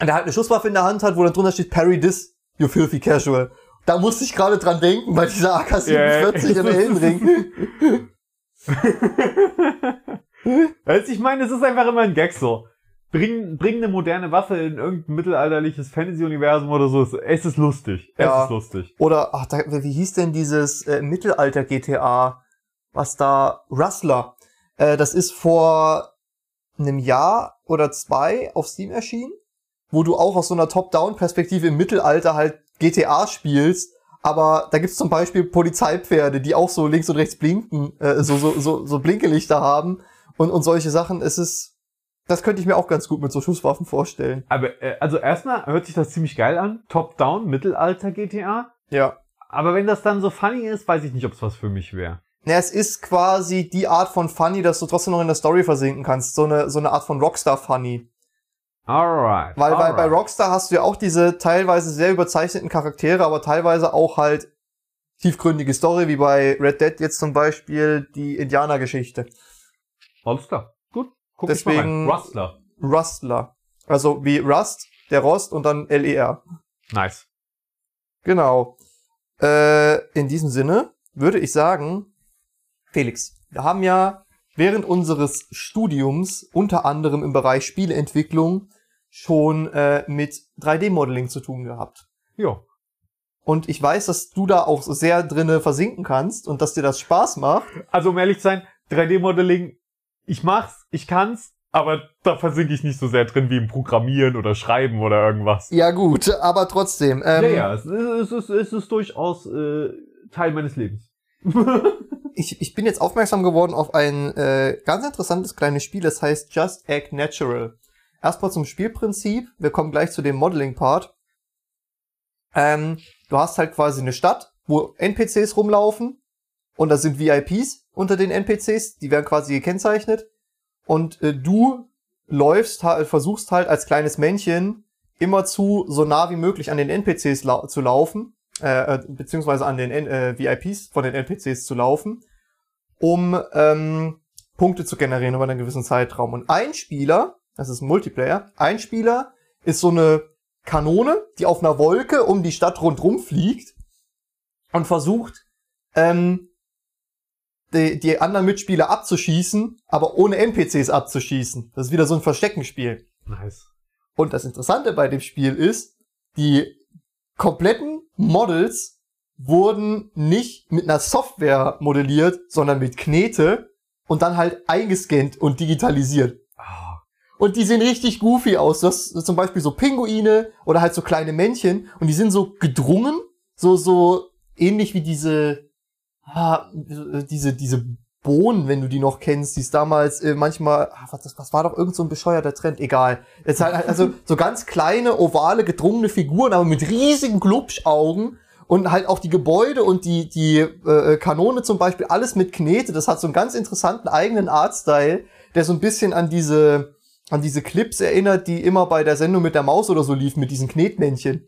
der halt eine Schusswaffe in der Hand hat, wo dann drunter steht, parry this, you filthy casual. Da musste ich gerade dran denken, bei dieser AK-47 Ja, im Ellenring. Also ich meine, es ist einfach immer ein Gag so. bring, bring eine moderne Waffe in irgendein mittelalterliches Fantasy-Universum oder so. Es, ist lustig. Es Ja. ist lustig. Oder, ach, da, wie hieß denn dieses äh, Mittelalter-GTA, was da, Rustler. Äh, das ist vor einem Jahr oder zwei auf Steam erschienen, wo du auch aus so einer Top-Down-Perspektive im Mittelalter halt GTA spielst. Aber da gibt's zum Beispiel Polizeipferde, die auch so links und rechts blinken, äh, so, so, so, so Blinkelichter haben und, und solche Sachen. Es ist, das könnte ich mir auch ganz gut mit so Schusswaffen vorstellen. Aber, äh, also erstmal hört sich das ziemlich geil an. Top-Down, Mittelalter-GTA. Ja. Aber wenn das dann so funny ist, weiß ich nicht, ob es was für mich wäre. Ja, es ist quasi die Art von Funny, dass du trotzdem noch in der Story versinken kannst. So eine, so eine Art von Rockstar-Funny. Alright. Weil, weil bei. Rockstar hast du ja auch diese teilweise sehr überzeichneten Charaktere, aber teilweise auch halt tiefgründige Story, wie bei Red Dead jetzt zum Beispiel die Indianergeschichte. Alles klar. Gut. Guck Deswegen- ich mal rein. Rustler. Rustler. Also wie Rust, der Rost und dann L-E-R. Nice. Genau. Äh, in diesem Sinne würde ich sagen, Felix, wir haben ja während unseres Studiums unter anderem im Bereich Spieleentwicklung schon äh, mit 3D-Modeling zu tun gehabt. Jo. Und ich weiß, dass du da auch sehr drinne versinken kannst und dass dir das Spaß macht. Also um ehrlich zu sein, 3D-Modeling, ich mach's, ich kann's, aber da versinke ich nicht so sehr drin wie im Programmieren oder Schreiben oder irgendwas. Ja gut, aber trotzdem. Ähm, ja, ja, es ist, es ist, es ist durchaus äh, Teil meines Lebens. Ich, ich bin jetzt aufmerksam geworden auf ein äh, ganz interessantes kleines Spiel, das heißt Just Act Natural. Erstmal zum Spielprinzip, wir kommen gleich zu dem Modeling-Part. Ähm, du hast halt quasi eine Stadt, wo NPCs rumlaufen. Und da sind VIPs unter den NPCs, die werden quasi gekennzeichnet. Und äh, du läufst versuchst halt als kleines Männchen immerzu so nah wie möglich an den NPCs lau zu laufen, äh, äh, beziehungsweise an den N äh, VIPs von den NPCs zu laufen, um ähm, Punkte zu generieren über einen gewissen Zeitraum. Und ein Spieler, das ist ein Multiplayer, ein Spieler ist so eine Kanone, die auf einer Wolke um die Stadt rundrum fliegt und versucht, ähm, die, die anderen Mitspieler abzuschießen, aber ohne NPCs abzuschießen. Das ist wieder so ein Versteckenspiel. Nice. Und das Interessante bei dem Spiel ist, die kompletten Models wurden nicht mit einer Software modelliert, sondern mit Knete und dann halt eingescannt und digitalisiert. Und die sehen richtig goofy aus. Du hast zum Beispiel so Pinguine oder halt so kleine Männchen und die sind so gedrungen, so, so ähnlich wie diese, ah, diese, diese Bohnen, wenn du die noch kennst, die es damals äh, manchmal, ah, was, was war doch irgend so ein bescheuerter Trend, egal. Jetzt halt, also so ganz kleine, ovale, gedrungene Figuren, aber mit riesigen Glubschaugen und halt auch die Gebäude und die, die äh, Kanone zum Beispiel, alles mit Knete. Das hat so einen ganz interessanten eigenen Artstyle, der so ein bisschen an diese, an diese Clips erinnert, die immer bei der Sendung mit der Maus oder so liefen, mit diesen Knetmännchen.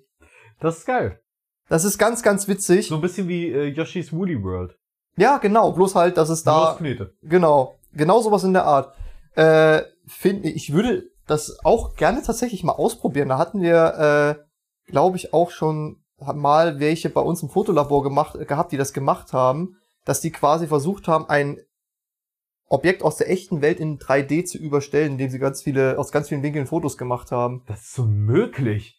das ist geil. Das ist ganz, ganz witzig. So ein bisschen wie äh, Yoshi's Woolly World. Ja, genau, bloß halt, dass es da Knete. Genau, genau sowas in der Art. Äh, finde ich würde das auch gerne tatsächlich mal ausprobieren. Da hatten wir, äh, glaube ich, auch schon mal welche bei uns im Fotolabor gemacht, gehabt, die das gemacht haben, dass die quasi versucht haben, ein Objekt aus der echten Welt in 3D zu überstellen, indem sie ganz viele, aus ganz vielen Winkeln Fotos gemacht haben. Das ist so möglich.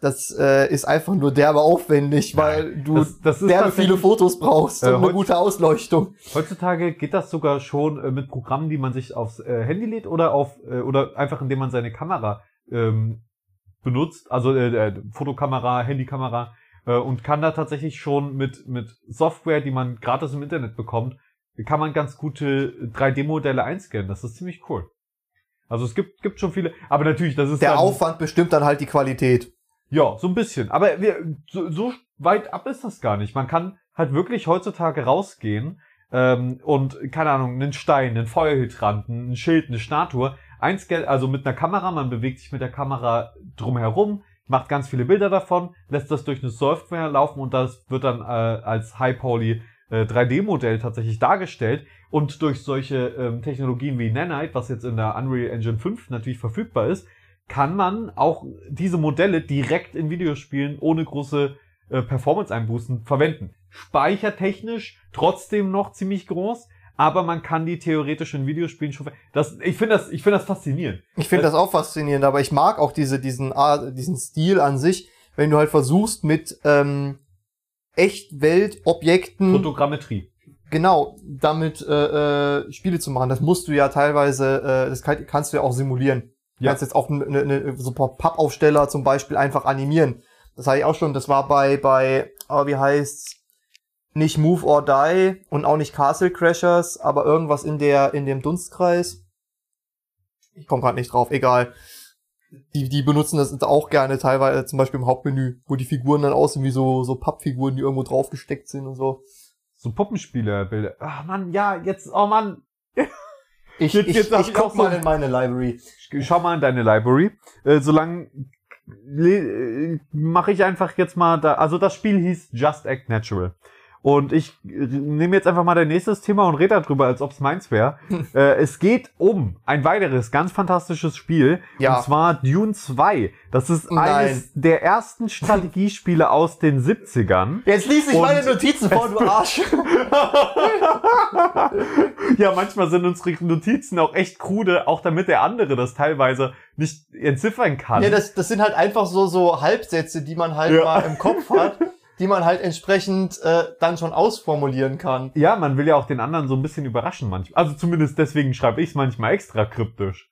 Das äh, ist einfach nur derbe aufwendig, weil du Das, das derbe viele Fotos brauchst Äh, und eine gute Ausleuchtung. Heutzutage geht das sogar schon äh, mit Programmen, die man sich aufs äh, Handy lädt oder auf äh, oder einfach indem man seine Kamera ähm, benutzt, also äh, äh, Fotokamera, Handykamera äh, und kann da tatsächlich schon mit mit Software, die man gratis im Internet bekommt, kann man ganz gute 3D-Modelle einscannen. Das ist ziemlich cool. Also es gibt gibt schon viele, aber natürlich, das ist Der dann, Aufwand bestimmt dann halt die Qualität. ja, so ein bisschen. Aber wir, so, so weit ab ist das gar nicht. Man kann halt wirklich heutzutage rausgehen ähm, und, keine Ahnung, einen Stein, einen Feuerhydranten, ein Schild, eine Statue, einscannen, also mit einer Kamera, man bewegt sich mit der Kamera drumherum, macht ganz viele Bilder davon, lässt das durch eine Software laufen und das wird dann äh, als High-Poly äh, 3D-Modell tatsächlich dargestellt. Und durch solche ähm, Technologien wie Nanite, was jetzt in der Unreal Engine 5 natürlich verfügbar ist, kann man auch diese Modelle direkt in Videospielen ohne große äh, Performance-Einbußen verwenden. Speichertechnisch trotzdem noch ziemlich groß, aber man kann die theoretisch in Videospielen schon. Das, ich finde das, ich finde das faszinierend. Ich finde das auch faszinierend, aber ich mag auch diese, diesen, Art- diesen Stil an sich, wenn du halt versuchst mit ähm, Echtweltobjekten Fotogrammetrie. genau damit äh, äh, Spiele zu machen. Das musst du ja teilweise, äh, das kann, kannst du ja auch simulieren. Du Ja. kannst jetzt auch ne, ne, so ein paar Pappaufsteller zum Beispiel einfach animieren. Das hatte ich auch schon, das war bei, bei, oh, wie heißt's? Nicht Move or Die und auch nicht Castle Crashers, aber irgendwas in der, in dem Dunstkreis. Ich komme gerade nicht drauf, egal. Die, die benutzen das auch gerne teilweise, zum Beispiel im Hauptmenü, wo die Figuren dann aussehen wie so, so Pappfiguren, die irgendwo draufgesteckt sind und so. So Puppenspielerbilder. Ach Mann, ja, jetzt, oh Mann. Ich, Jetzt- ich, jetzt ich ich guck so- mal in meine Library. Schau mal in deine Library. Äh, solange äh, mache ich einfach jetzt mal da. Also das Spiel hieß Just Act Natural. Und ich äh, nehme jetzt einfach mal dein nächstes Thema und rede darüber, als ob es meins wäre. äh, es geht um ein weiteres ganz fantastisches Spiel. Ja. Und zwar Dune 2. Das ist Nein. eines der ersten Strategiespiele aus den 70ern. Jetzt lies ich Und- meine Notizen vor, du Arsch. ja, manchmal sind unsere Notizen auch echt krude, auch damit der andere das teilweise nicht entziffern kann. ja, das, das sind halt einfach so, so Halbsätze, die man halt Ja. mal im Kopf hat, die man halt entsprechend äh, dann schon ausformulieren kann. Ja, man will ja auch den anderen so ein bisschen überraschen manchmal. Also zumindest deswegen schreibe ich es manchmal extra kryptisch.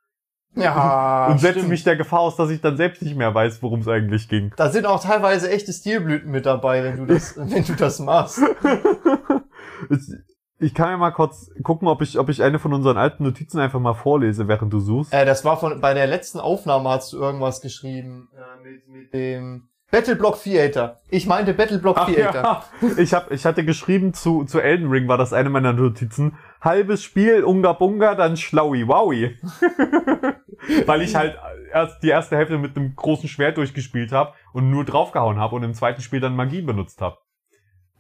Ja, und setze stimmt. mich der Gefahr aus, dass ich dann selbst nicht mehr weiß, worum es eigentlich ging. Da sind auch teilweise echte Stilblüten mit dabei, wenn du das, wenn du das machst. Es- ich kann ja mal kurz gucken, ob ich, ob ich eine von unseren alten Notizen einfach mal vorlese, während du suchst. Äh, das war von bei der letzten Aufnahme hast du irgendwas geschrieben äh, mit, mit dem Battleblock Theater. Ich meinte Battleblock Ach Theater. ja, ich, hab, ich hatte geschrieben zu, zu Elden Ring, war das eine meiner Notizen. Halbes Spiel, Unga Bunga, dann Schlaui Wowi. Weil ich halt erst die erste Hälfte mit einem großen Schwert durchgespielt habe und nur draufgehauen habe und im zweiten Spiel dann Magie benutzt habe.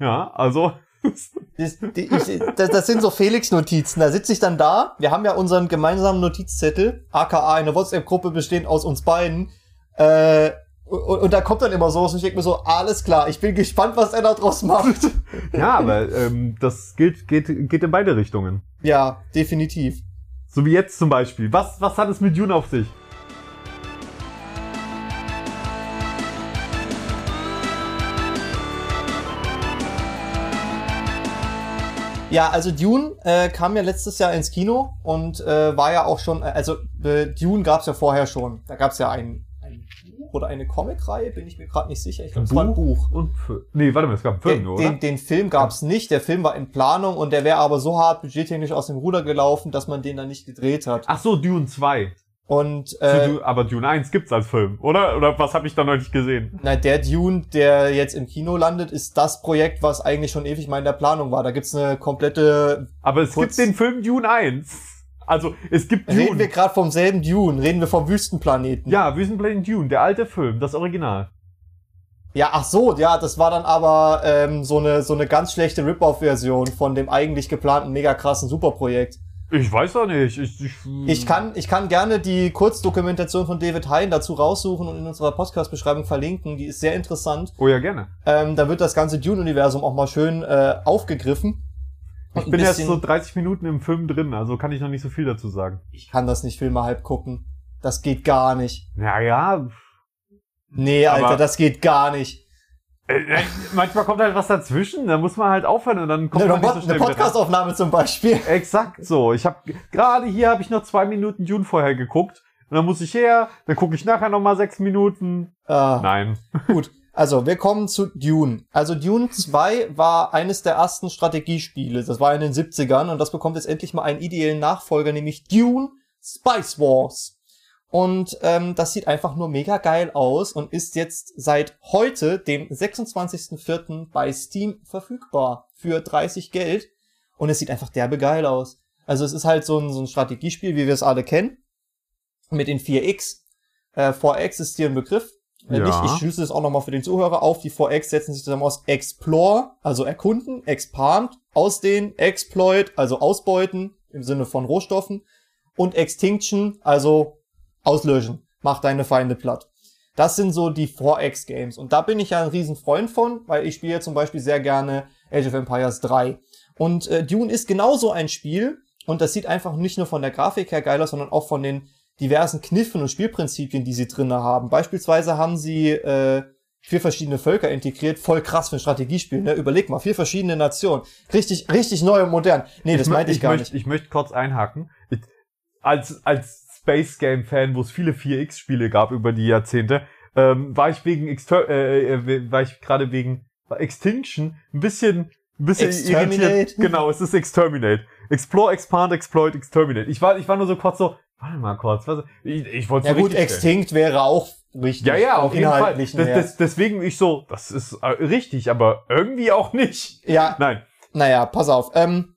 Ja, also. Das, die, ich, das, das sind so Felix-Notizen. Da sitze ich dann da. Wir haben ja unseren gemeinsamen Notizzettel, aka eine WhatsApp-Gruppe bestehend aus uns beiden. Äh, und, und da kommt dann immer so, und ich denke mir so, alles klar, ich bin gespannt, was er da draus macht. ja, aber ähm, das gilt, geht, geht in beide Richtungen. ja, definitiv. So wie jetzt zum Beispiel. Was, was hat es mit Dune auf sich? Ja, also Dune äh, kam ja letztes Jahr ins Kino und äh, war ja auch schon, äh, also äh, Dune gab's ja vorher schon. Da gab's ja ein, ein Buch oder eine Comicreihe, bin ich mir gerade nicht sicher. Ich glaube, es war ein Buch. Und nee, warte mal, es gab einen Film, Den, oder? den, den Film gab's nicht, der Film war in Planung und der wäre aber so hart budgettechnisch aus dem Ruder gelaufen, dass man den dann nicht gedreht hat. Ach so, Dune 2. Und äh, Du- aber Dune 1 gibt's als Film, oder? Oder was habe ich da noch nicht gesehen? na, der Dune, der jetzt im Kino landet, ist das Projekt, was eigentlich schon ewig mal in der Planung war. Da gibt's eine komplette. Aber es gibt den Film Dune 1. Also, es gibt Reden wir Dune. gerade vom selben Dune? Reden wir vom Wüstenplaneten? Ja, Wüstenplanet Dune, der alte Film, das Original. Ja, ach so, ja, das war dann aber ähm, so eine so eine ganz schlechte Rip-Off-Version von dem eigentlich geplanten mega krassen Superprojekt. Ich weiß doch nicht. Ich, ich, Ich kann ich kann gerne die Kurzdokumentation von David Hein dazu raussuchen und in unserer Podcast-Beschreibung verlinken. Die ist sehr interessant. Oh ja, gerne. Ähm, da wird das ganze Dune-Universum auch mal schön äh, aufgegriffen. Ich bin erst bisschen- so 30 Minuten im Film drin, also kann ich noch nicht so viel dazu sagen. Ich kann das nicht Filme halb gucken. Das geht gar nicht. Ja, ja. Nee, Aber- Alter, das geht gar nicht. Äh, äh, manchmal kommt halt was dazwischen, da muss man halt aufhören und dann kommt Eine, man nicht so schnell eine. Podcast-Aufnahme zum Beispiel. Exakt so. Ich habe gerade hier habe ich noch zwei Minuten Dune vorher geguckt und dann muss ich her, dann gucke ich nachher noch mal sechs Minuten. Ah. Nein. Gut, also wir kommen zu Dune. Also Dune 2 war eines der ersten Strategiespiele. Das war in den 70ern und das bekommt jetzt endlich mal einen ideellen Nachfolger, nämlich Dune Spice Wars. Und ähm, das sieht einfach nur mega geil aus und ist jetzt seit heute, dem 26.04. bei Steam verfügbar für 30 Geld. Und es sieht einfach derbe geil aus. Also es ist halt so ein, so ein Strategiespiel, wie wir es alle kennen. Mit den 4X. Äh, 4X ist hier ein Begriff. Äh, Ja. Nicht, ich schlüssel es auch nochmal für den Zuhörer auf. Die 4X setzen sich zusammen aus Explore, also erkunden, Expand, ausdehnen, Exploit, also ausbeuten im Sinne von Rohstoffen und Extinction, also auslöschen. Mach deine Feinde platt. Das sind so die 4X-Games. Und da bin ich ja ein riesen Freund von, weil ich spiele zum Beispiel sehr gerne Age of Empires 3. Und äh, Dune ist genauso ein Spiel und das sieht einfach nicht nur von der Grafik her geil aus, sondern auch von den diversen Kniffen und Spielprinzipien, die sie drinne haben. Beispielsweise haben sie äh, vier verschiedene Völker integriert, voll krass für ein Strategiespiel, ne? Überleg mal, vier verschiedene Nationen. Richtig, richtig neu und modern. Nee, das mö- meinte ich, gar möchte, nicht. Ich möchte kurz einhaken. Ich, als, als Space Game Fan, wo es viele 4X-Spiele gab über die Jahrzehnte, ähm, war ich wegen Exter äh, äh, war ich gerade wegen Extinction ein bisschen ein bisschen Exterminate? irritiert. Genau, es ist Exterminate. Explore, Expand, Exploit, Exterminate. Ich war, ich war nur so kurz so, warte mal kurz, was, ich, ich wollte Ja so gut, richtig stellen. Extinct wäre auch richtig. Ja, ja, auf jeden Fall. Das, das, deswegen ich so, das ist äh, richtig, aber irgendwie auch nicht. ja, Nein. Naja, pass auf. Ähm,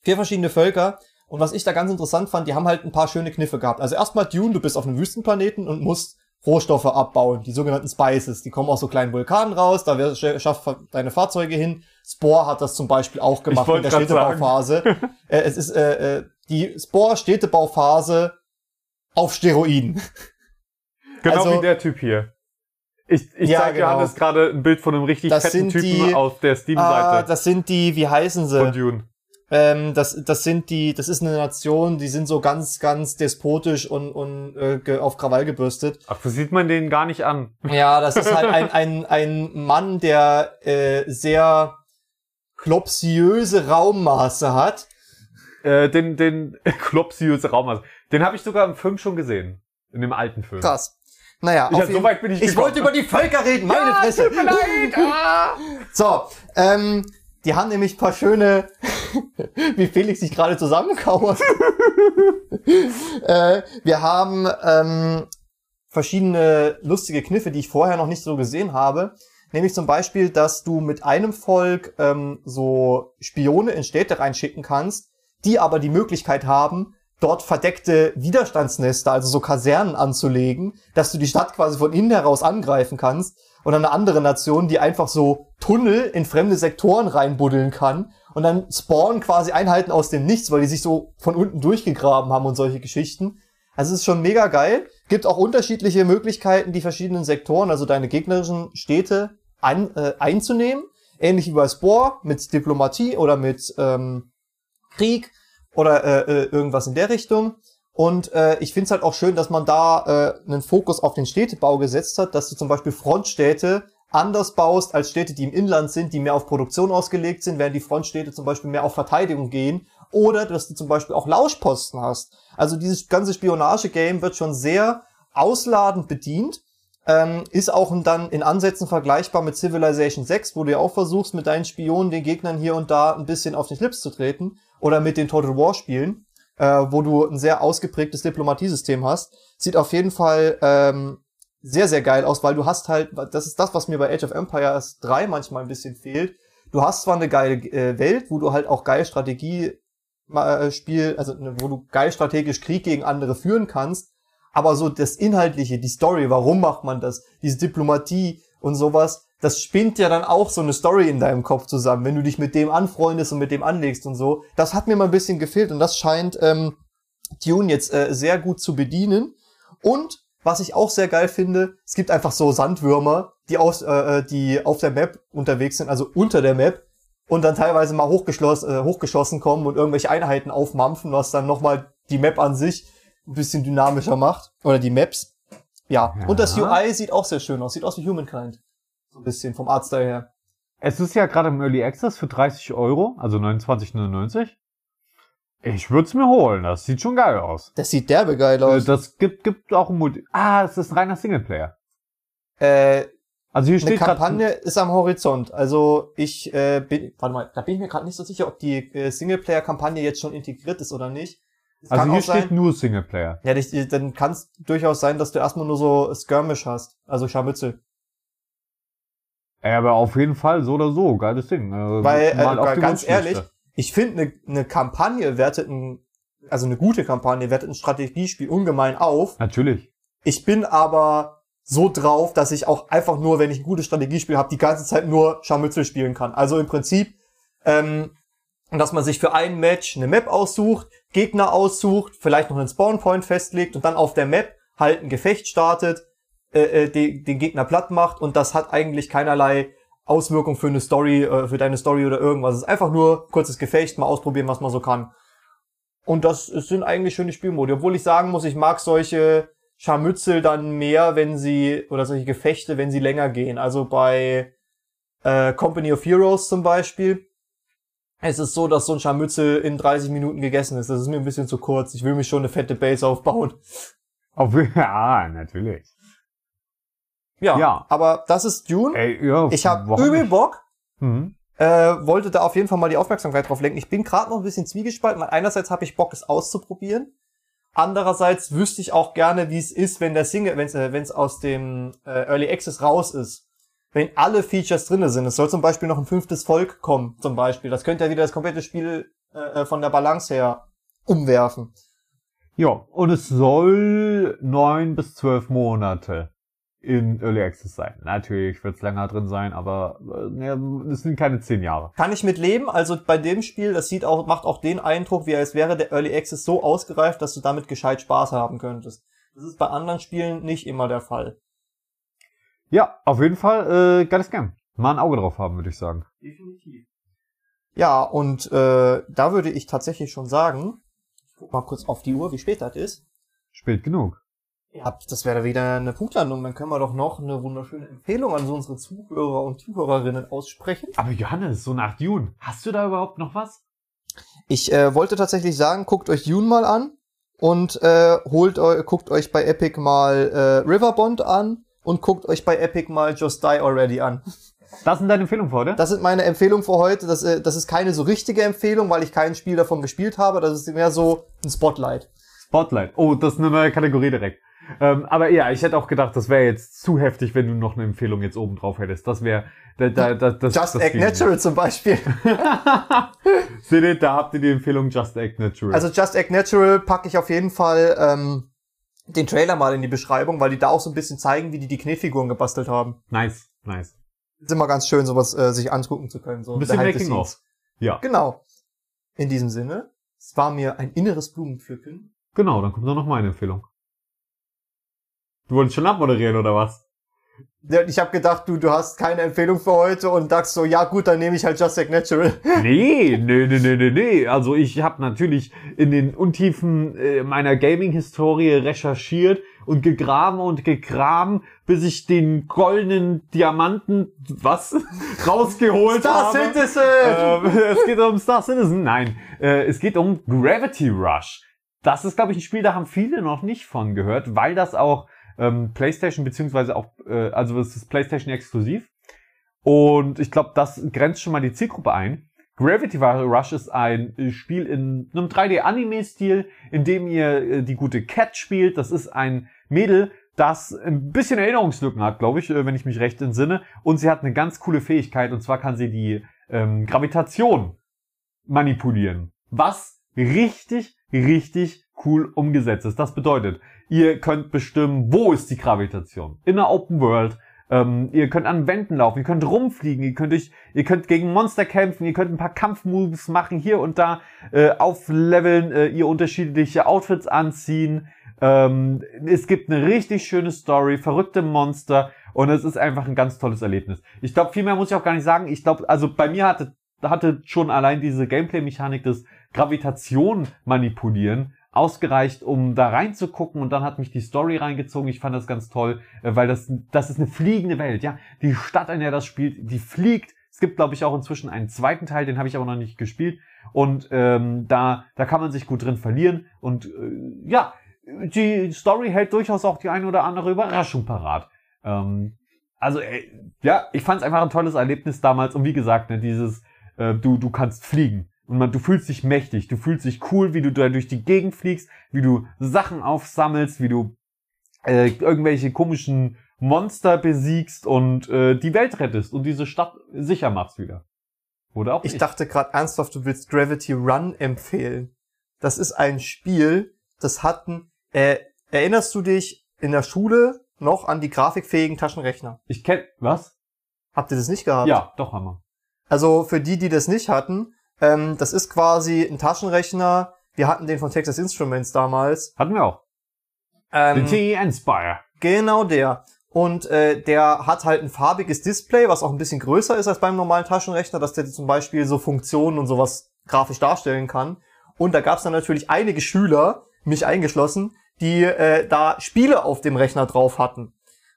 vier verschiedene Völker. Und was ich da ganz interessant fand, die haben halt ein paar schöne Kniffe gehabt. Also erstmal Dune, du bist auf einem Wüstenplaneten und musst Rohstoffe abbauen, die sogenannten Spices. Die kommen aus so kleinen Vulkanen raus, da schafft deine Fahrzeuge hin. Spore hat das zum Beispiel auch gemacht in der. Städtebauphase. äh, es ist äh, äh, die Spore-Städtebauphase auf Steroiden. Genau Also- wie der Typ hier. Ich, ich Ja, zeige genau. Johannes gerade ein Bild von einem richtig Das fetten Typen die- auf der Ah, Steam-Seite das sind die, wie heißen sie? von Dune. Ähm, das, das sind die, das ist eine Nation, die sind so ganz, ganz despotisch und, und äh, auf Krawall gebürstet. Ach, das sieht man denen gar nicht an. Ja, das ist halt ein, ein, ein Mann, der äh, sehr klopsiöse Raummaße hat. Äh, den, den klopsiöse Raum. Also, den habe ich sogar im Film schon gesehen. In dem alten Film. Krass. Naja, Ich, auf so jeden- weit bin ich ich wollte über die Völker reden, meine Fresse. tut mir leid. Ah. So, ähm, die haben nämlich ein paar schöne, wie Felix sich gerade zusammenkauert. äh, wir haben ähm, verschiedene lustige Kniffe, die ich vorher noch nicht so gesehen habe. Nämlich zum Beispiel, dass du mit einem Volk ähm, so Spione in Städte reinschicken kannst, die aber die Möglichkeit haben, dort verdeckte Widerstandsnester, also so Kasernen anzulegen, dass du die Stadt quasi von innen heraus angreifen kannst und eine andere Nation, die einfach so Tunnel in fremde Sektoren reinbuddeln kann und dann spawnen quasi Einheiten aus dem Nichts, weil die sich so von unten durchgegraben haben und solche Geschichten. Also es ist schon mega geil. Gibt auch unterschiedliche Möglichkeiten, die verschiedenen Sektoren, also deine gegnerischen Städte ein, äh, einzunehmen. Ähnlich wie bei Spore mit Diplomatie oder mit ähm, Krieg oder äh, äh, irgendwas in der Richtung. Und äh, ich finde es halt auch schön, dass man da äh, einen Fokus auf den Städtebau gesetzt hat, dass du zum Beispiel Frontstädte anders baust als Städte, die im Inland sind, die mehr auf Produktion ausgelegt sind, während die Frontstädte zum Beispiel mehr auf Verteidigung gehen. Oder dass du zum Beispiel auch Lauschposten hast. Also dieses ganze Spionage-Game wird schon sehr ausladend bedient. Ähm, ist auch dann in Ansätzen vergleichbar mit Civilization 6, wo du ja auch versuchst, mit deinen Spionen den Gegnern hier und da ein bisschen auf den Schlips zu treten. Oder mit den Total War Spielen, äh, wo du ein sehr ausgeprägtes Diplomatiesystem hast. Sieht auf jeden Fall ähm, sehr, sehr geil aus, weil du hast halt, das ist das, was mir bei Age of Empires 3 manchmal ein bisschen fehlt. Du hast zwar eine geile äh, Welt, wo du halt auch geil Strategie äh, Spiel, also ne, wo du geil strategisch Krieg gegen andere führen kannst, aber so das Inhaltliche, die Story, warum macht man das, diese Diplomatie und sowas, das spinnt ja dann auch so eine Story in deinem Kopf zusammen, wenn du dich mit dem anfreundest und mit dem anlegst und so. Das hat mir mal ein bisschen gefehlt und das scheint ähm, Dune jetzt äh, sehr gut zu bedienen. Und was ich auch sehr geil finde, es gibt einfach so Sandwürmer, die aus, äh, die auf der Map unterwegs sind, also unter der Map und dann teilweise mal hochgeschlossen, äh, hochgeschossen kommen und irgendwelche Einheiten aufmampfen, was dann nochmal die Map an sich ein bisschen dynamischer macht. Oder die Maps. Ja. Ja. Und das UI sieht auch sehr schön aus. Sieht aus wie Humankind. So ein bisschen vom Artstyle her. Es ist ja gerade im Early Access für 30 Euro, also 29,99. Ich würde es mir holen, das sieht schon geil aus. Das sieht derbe geil Äh, aus. Das gibt, gibt auch ein Multi. Ah, es ist ein reiner Singleplayer. Äh, Also hier steht grad- Kampagne ist am Horizont. Also ich äh, bin, warte mal, da bin ich mir gerade nicht so sicher, ob die äh, Singleplayer-Kampagne jetzt schon integriert ist oder nicht. Es Also hier auch sein- steht nur Singleplayer. Ja, dann kann es durchaus sein, dass du erstmal nur so Skirmish hast. Also Scharmützel. Ja, aber auf jeden Fall so oder so, geiles Ding. Äh, Weil, äh, ganz ehrlich, ich finde, eine ne Kampagne wertet ein, also eine gute Kampagne wertet ein Strategiespiel ungemein auf. Natürlich. Ich bin aber so drauf, dass ich auch einfach nur, wenn ich ein gutes Strategiespiel habe, die ganze Zeit nur Scharmützel spielen kann. Also im Prinzip, ähm, dass man sich für ein Match eine Map aussucht, Gegner aussucht, vielleicht noch einen Spawnpoint festlegt und dann auf der Map halt ein Gefecht startet, äh, äh, den, den Gegner platt macht und das hat eigentlich keinerlei Auswirkung für eine Story, äh, für deine Story oder irgendwas. Es ist einfach nur kurzes Gefecht, mal ausprobieren, was man so kann. Und das sind eigentlich schöne Spielmodi. Obwohl ich sagen muss, ich mag solche Scharmützel dann mehr, wenn sie, oder solche Gefechte, wenn sie länger gehen. Also bei äh, Company of Heroes zum Beispiel. Es ist so, dass so ein Scharmützel in 30 Minuten gegessen ist. Das ist mir ein bisschen zu kurz. Ich will mich schon eine fette Base aufbauen. Auf, ja, natürlich. Ja, Ja. aber das ist Dune. Ey, ja, ich habe übel? Bock. Mhm. Äh, wollte da auf jeden Fall mal die Aufmerksamkeit drauf lenken. Ich bin gerade noch ein bisschen zwiegespalten, weil einerseits habe ich Bock, es auszuprobieren. Andererseits wüsste ich auch gerne, wie es ist, wenn der Single, wenn es äh, wenn's aus dem äh, Early Access raus ist. Wenn alle Features drinne sind. Es soll zum Beispiel noch ein fünftes Volk kommen, zum Beispiel. Das könnte ja wieder das komplette Spiel äh, äh, von der Balance her umwerfen. Ja, und es soll neun bis zwölf Monate in Early Access sein. Natürlich wird es länger drin sein, aber äh, es sind keine zehn Jahre. Kann ich mit leben. Also bei dem Spiel, das sieht auch, macht auch den Eindruck, wie als wäre der Early Access so ausgereift, dass du damit gescheit Spaß haben könntest. Das ist bei anderen Spielen nicht immer der Fall. Ja, auf jeden Fall äh, geiles Game. Mal ein Auge drauf haben, würde ich sagen. Definitiv. Ja, und äh, da würde ich tatsächlich schon sagen, ich guck mal kurz auf die Uhr, wie spät das ist. Spät genug. Ja, das wäre wieder eine Punktlandung. Dann können wir doch noch eine wunderschöne Empfehlung an so unsere Zuhörer und Zuhörerinnen aussprechen. Aber Johannes, so nach Dune, hast du da überhaupt noch was? Ich äh, wollte tatsächlich sagen, guckt euch Dune mal an und äh, holt eu guckt euch bei Epic mal äh, Riverbond an und guckt euch bei Epic mal Just Die Already an. Das sind deine Empfehlungen für heute? Das sind meine Empfehlungen für heute. Das, äh, das ist keine so richtige Empfehlung, weil ich kein Spiel davon gespielt habe. Das ist mehr so ein Spotlight. Spotlight. Oh, das ist eine neue Kategorie direkt. Ähm, aber ja, ich hätte auch gedacht, das wäre jetzt zu heftig, wenn du noch eine Empfehlung jetzt oben drauf hättest. Das wäre, da, da, da, das, Just das Act Natural zum Beispiel. nicht. Seht ihr, da habt ihr die Empfehlung Just Act Natural. Also Just Act Natural packe ich auf jeden Fall ähm, den Trailer mal in die Beschreibung, weil die da auch so ein bisschen zeigen, wie die die Knetfiguren gebastelt haben. nice, nice. Ist immer ganz schön, sowas äh, sich angucken zu können. So Ein bisschen Making of. Ja, Genau. In diesem Sinne, es war mir ein inneres Blumenpflücken. genau, dann kommt dann noch meine Empfehlung. Du wolltest schon abmoderieren, oder was? Ich habe gedacht, du, du hast keine Empfehlung für heute und dachtest so, ja gut, dann nehme ich halt Just Act Natural. Nee, nee, nee, nee, nee, nee. Also ich habe natürlich in den Untiefen äh, meiner Gaming-Historie recherchiert und gegraben und gegraben, bis ich den goldenen Diamanten, was, rausgeholt Star habe. Citizen! Ähm, es geht um Star Citizen. Nein, äh, es geht um Gravity Rush. Das ist, glaube ich, ein Spiel, da haben viele noch nicht von gehört, weil das auch ähm, PlayStation beziehungsweise auch, äh, also es ist PlayStation exklusiv. Und ich glaube, das grenzt schon mal die Zielgruppe ein. Gravity Rush ist ein äh, Spiel in einem 3D-Anime-Stil, in dem ihr äh, die gute Cat spielt. Das ist ein Mädel, das ein bisschen Erinnerungslücken hat, glaube ich, äh, wenn ich mich recht entsinne. Und sie hat eine ganz coole Fähigkeit, und zwar kann sie die ähm, Gravitation manipulieren. Was richtig, richtig cool umgesetzt ist. Das bedeutet, ihr könnt bestimmen, wo ist die Gravitation. In der Open World. Ähm, ihr könnt an Wänden laufen, ihr könnt rumfliegen, ihr könnt, euch, ihr könnt gegen Monster kämpfen, ihr könnt ein paar Kampfmoves machen, hier und da äh, aufleveln, äh, ihr unterschiedliche Outfits anziehen. Ähm, es gibt eine richtig schöne Story, verrückte Monster und es ist einfach ein ganz tolles Erlebnis. Ich glaube, viel mehr muss ich auch gar nicht sagen. Ich glaube, also bei mir hatte, hatte schon allein diese Gameplay-Mechanik des Gravitation manipulieren ausgereicht, um da reinzugucken und dann hat mich die Story reingezogen. Ich fand das ganz toll, äh, weil das, das ist eine fliegende Welt, ja. Die Stadt, in der das spielt, die fliegt. Es gibt, glaube ich, auch inzwischen einen zweiten Teil, den habe ich aber noch nicht gespielt. Und ähm, da, da kann man sich gut drin verlieren. Und äh, ja, die Story hält durchaus auch die eine oder andere Überraschung parat. Ähm, also, ey, ja, ich fand es einfach ein tolles Erlebnis damals. Und wie gesagt, ne, dieses, äh, du, du kannst fliegen. Und man, du fühlst dich mächtig, du fühlst dich cool, wie du da durch die Gegend fliegst, wie du Sachen aufsammelst, wie du äh, irgendwelche komischen Monster besiegst und äh, die Welt rettest und diese Stadt sicher machst wieder. Oder auch Ich nicht. dachte gerade ernsthaft, du willst Gravity Run empfehlen. Das ist ein Spiel, das hatten, äh, erinnerst du dich in der Schule noch an die grafikfähigen Taschenrechner? Ich kenn, was? Habt ihr das nicht gehabt? Ja, doch, Hammer. Also für die, die das nicht hatten, ähm, das ist quasi ein Taschenrechner. Wir hatten den von Texas Instruments damals. Hatten wir auch. Ähm, Den TE Inspire. Genau der. Und äh, der hat halt ein farbiges Display, was auch ein bisschen größer ist als beim normalen Taschenrechner, dass der zum Beispiel so Funktionen und sowas grafisch darstellen kann. Und da gab es dann natürlich einige Schüler, mich eingeschlossen, die äh, da Spiele auf dem Rechner drauf hatten.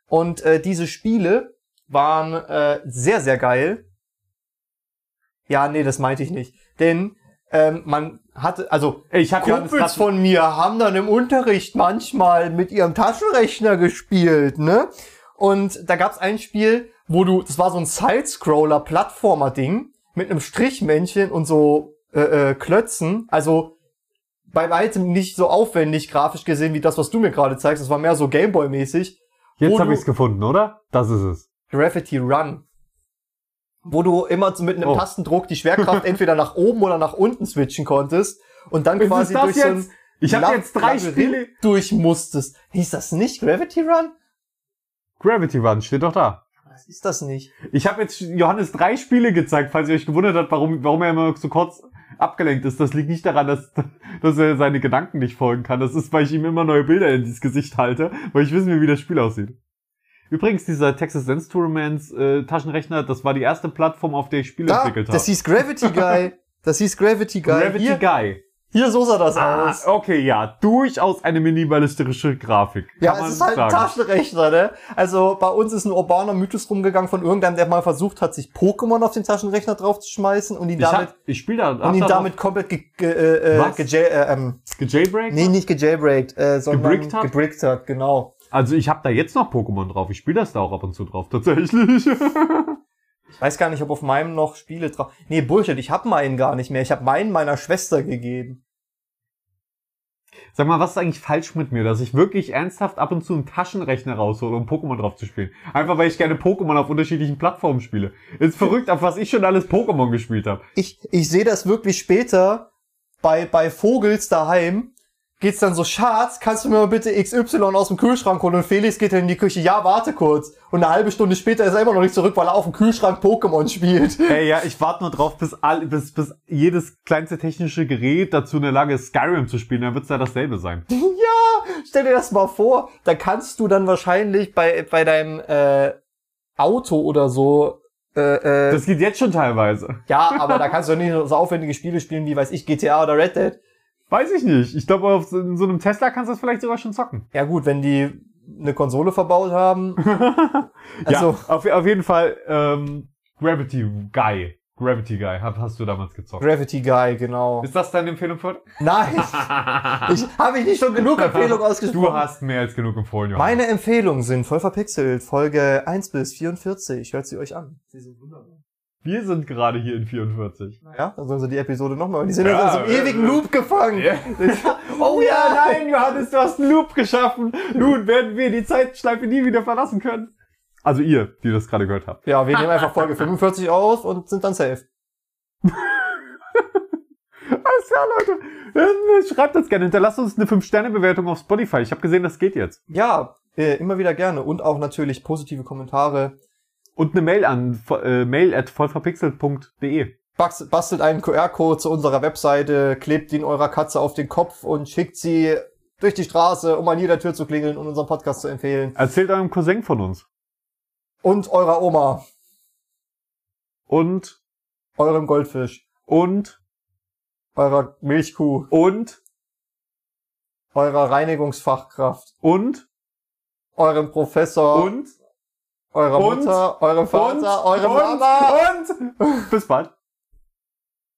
Und äh, diese Spiele waren äh, sehr, sehr geil. Ja, nee, das meinte ich nicht. Denn ähm, man hatte, also Ich hab Kumpels von mir haben dann im Unterricht manchmal mit ihrem Taschenrechner gespielt, ne? Und da gab's ein Spiel, wo du, das war so ein Sidescroller-Plattformer-Ding mit einem Strichmännchen und so äh, äh, Klötzen. Also bei weitem nicht so aufwendig grafisch gesehen wie das, was du mir gerade zeigst. Das war mehr so Gameboy-mäßig. Jetzt habe ich es gefunden, oder? Das ist es. Gravity Run. Wo du immer mit einem Oh. Tastendruck die Schwerkraft entweder nach oben oder nach unten switchen konntest und dann quasi ist das durch so ein jetzt? Ich habe jetzt drei Labyrinth Spiele. durch musstest. Hieß das nicht Gravity Run? Gravity Run steht doch da. Was ist das nicht? Ich habe jetzt Johannes drei Spiele gezeigt, falls ihr euch gewundert habt, warum, warum er immer so kurz abgelenkt ist. Das liegt nicht daran, dass, dass er seine Gedanken nicht folgen kann. Das ist, weil ich ihm immer neue Bilder in dieses Gesicht halte, weil ich wissen will, wie das Spiel aussieht. Übrigens, dieser Texas Sense Tournaments äh, Taschenrechner, das war die erste Plattform, auf der ich Spiele Da, entwickelt habe. das hieß Gravity Guy. Das hieß Gravity Guy. Gravity hier, Guy. hier so sah das Ah, aus. okay, ja, durchaus eine minimalistische Grafik. Ja, kann es man ist halt ein sagen. Taschenrechner, ne? Also bei uns ist ein urbaner Mythos rumgegangen von irgendeinem, der mal versucht hat, sich Pokémon auf den Taschenrechner draufzuschmeißen und ihn Ich, damit hab, ich spiele da, und ihn da damit komplett ge, ge, äh, Was? ge, äh, ähm, gejailbreakt. nee, nicht gejailbreakt, äh, sondern Gebrickt hat? gebrickt hat, genau. Also ich habe da jetzt noch Pokémon drauf. Ich spiele das da auch ab und zu drauf, tatsächlich. Ich weiß gar nicht, ob auf meinem noch Spiele drauf. Nee, Bullshit, ich hab meinen gar nicht mehr. Ich hab meinen meiner Schwester gegeben. Sag mal, was ist eigentlich falsch mit mir, dass ich wirklich ernsthaft ab und zu einen Taschenrechner raushole, um Pokémon drauf zu spielen? Einfach weil ich gerne Pokémon auf unterschiedlichen Plattformen spiele. Ist verrückt, auf was ich schon alles Pokémon gespielt habe. Ich, ich sehe das wirklich später bei, bei Vogels daheim. Geht's dann so, Schatz, kannst du mir mal bitte XY aus dem Kühlschrank holen? Und Felix geht dann in die Küche, ja, warte kurz. Und eine halbe Stunde später ist er immer noch nicht zurück, weil er auf dem Kühlschrank Pokémon spielt. Ey, ja, ich warte nur drauf, bis, all, bis, bis jedes kleinste technische Gerät dazu in der Lage ist, Skyrim zu spielen. Dann wird's ja dasselbe sein. ja, stell dir das mal vor. Da kannst du dann wahrscheinlich bei, bei deinem äh, Auto oder so äh, äh, Das geht jetzt schon teilweise. Ja, aber da kannst du nicht so aufwendige Spiele spielen wie, weiß ich, GTA oder Red Dead. Weiß ich nicht. Ich glaube, auf so, in so einem Tesla kannst du das vielleicht sogar schon zocken. Ja gut, wenn die eine Konsole verbaut haben. Also, ja, auf, auf jeden Fall ähm, Gravity Guy. Gravity Guy hab, hast du damals gezockt. Gravity Guy, genau. Ist das deine Empfehlung für Nein, ich habe ich nicht schon genug Empfehlungen ausgesprochen. Du hast mehr als genug empfohlen, Johann. Meine Empfehlungen sind voll verpixelt, Folge 1 bis 44. Hört sie euch an. Sie sind wunderbar. Wir sind gerade hier in 44. Ja, dann sollen sie die Episode nochmal. Die sind Ja, in so einem äh, ewigen äh, Loop gefangen. oh ja, nein, Johannes, du hast einen Loop geschaffen. Nun werden wir die Zeitschleife nie wieder verlassen können. Also ihr, die das gerade gehört habt. Ja, wir nehmen einfach Folge 45 auf und sind dann safe. Alles klar, Leute. Ähm, Schreibt uns gerne. Hinterlasst uns eine 5-Sterne-Bewertung auf Spotify. Ich habe gesehen, das geht jetzt. Ja, äh, immer wieder gerne. Und auch natürlich positive Kommentare. Und eine Mail an äh, mail at vollverpixelt.de. Bast- Bastelt einen QR-Code zu unserer Webseite, klebt ihn eurer Katze auf den Kopf und schickt sie durch die Straße, um an jeder Tür zu klingeln und unseren Podcast zu empfehlen. Erzählt eurem Cousin von uns. Und eurer Oma, Und, eurem Goldfisch, und, eurer Milchkuh, und, eurer Reinigungsfachkraft, und, eurem Professor, und, eurer und- Mutter, eurem Vater, und, eurem und, Mama. und. Bis bald.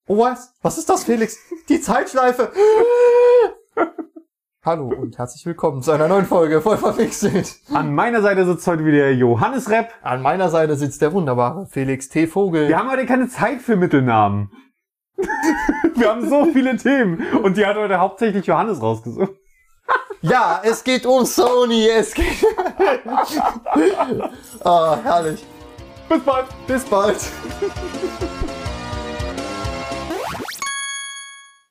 Oh, was? Was ist das, Felix? Die Zeitschleife. Hallo und herzlich willkommen zu einer neuen Folge voll verwechselt. An meiner Seite sitzt heute wieder Johannes Repp. An meiner Seite sitzt der wunderbare Felix T. Vogel. Wir haben heute keine Zeit für Mittelnamen. Wir haben so viele Themen. Und die hat heute hauptsächlich Johannes rausgesucht. Ja, es geht um Sony, es geht. ah, herrlich. Bis bald. Bis bald.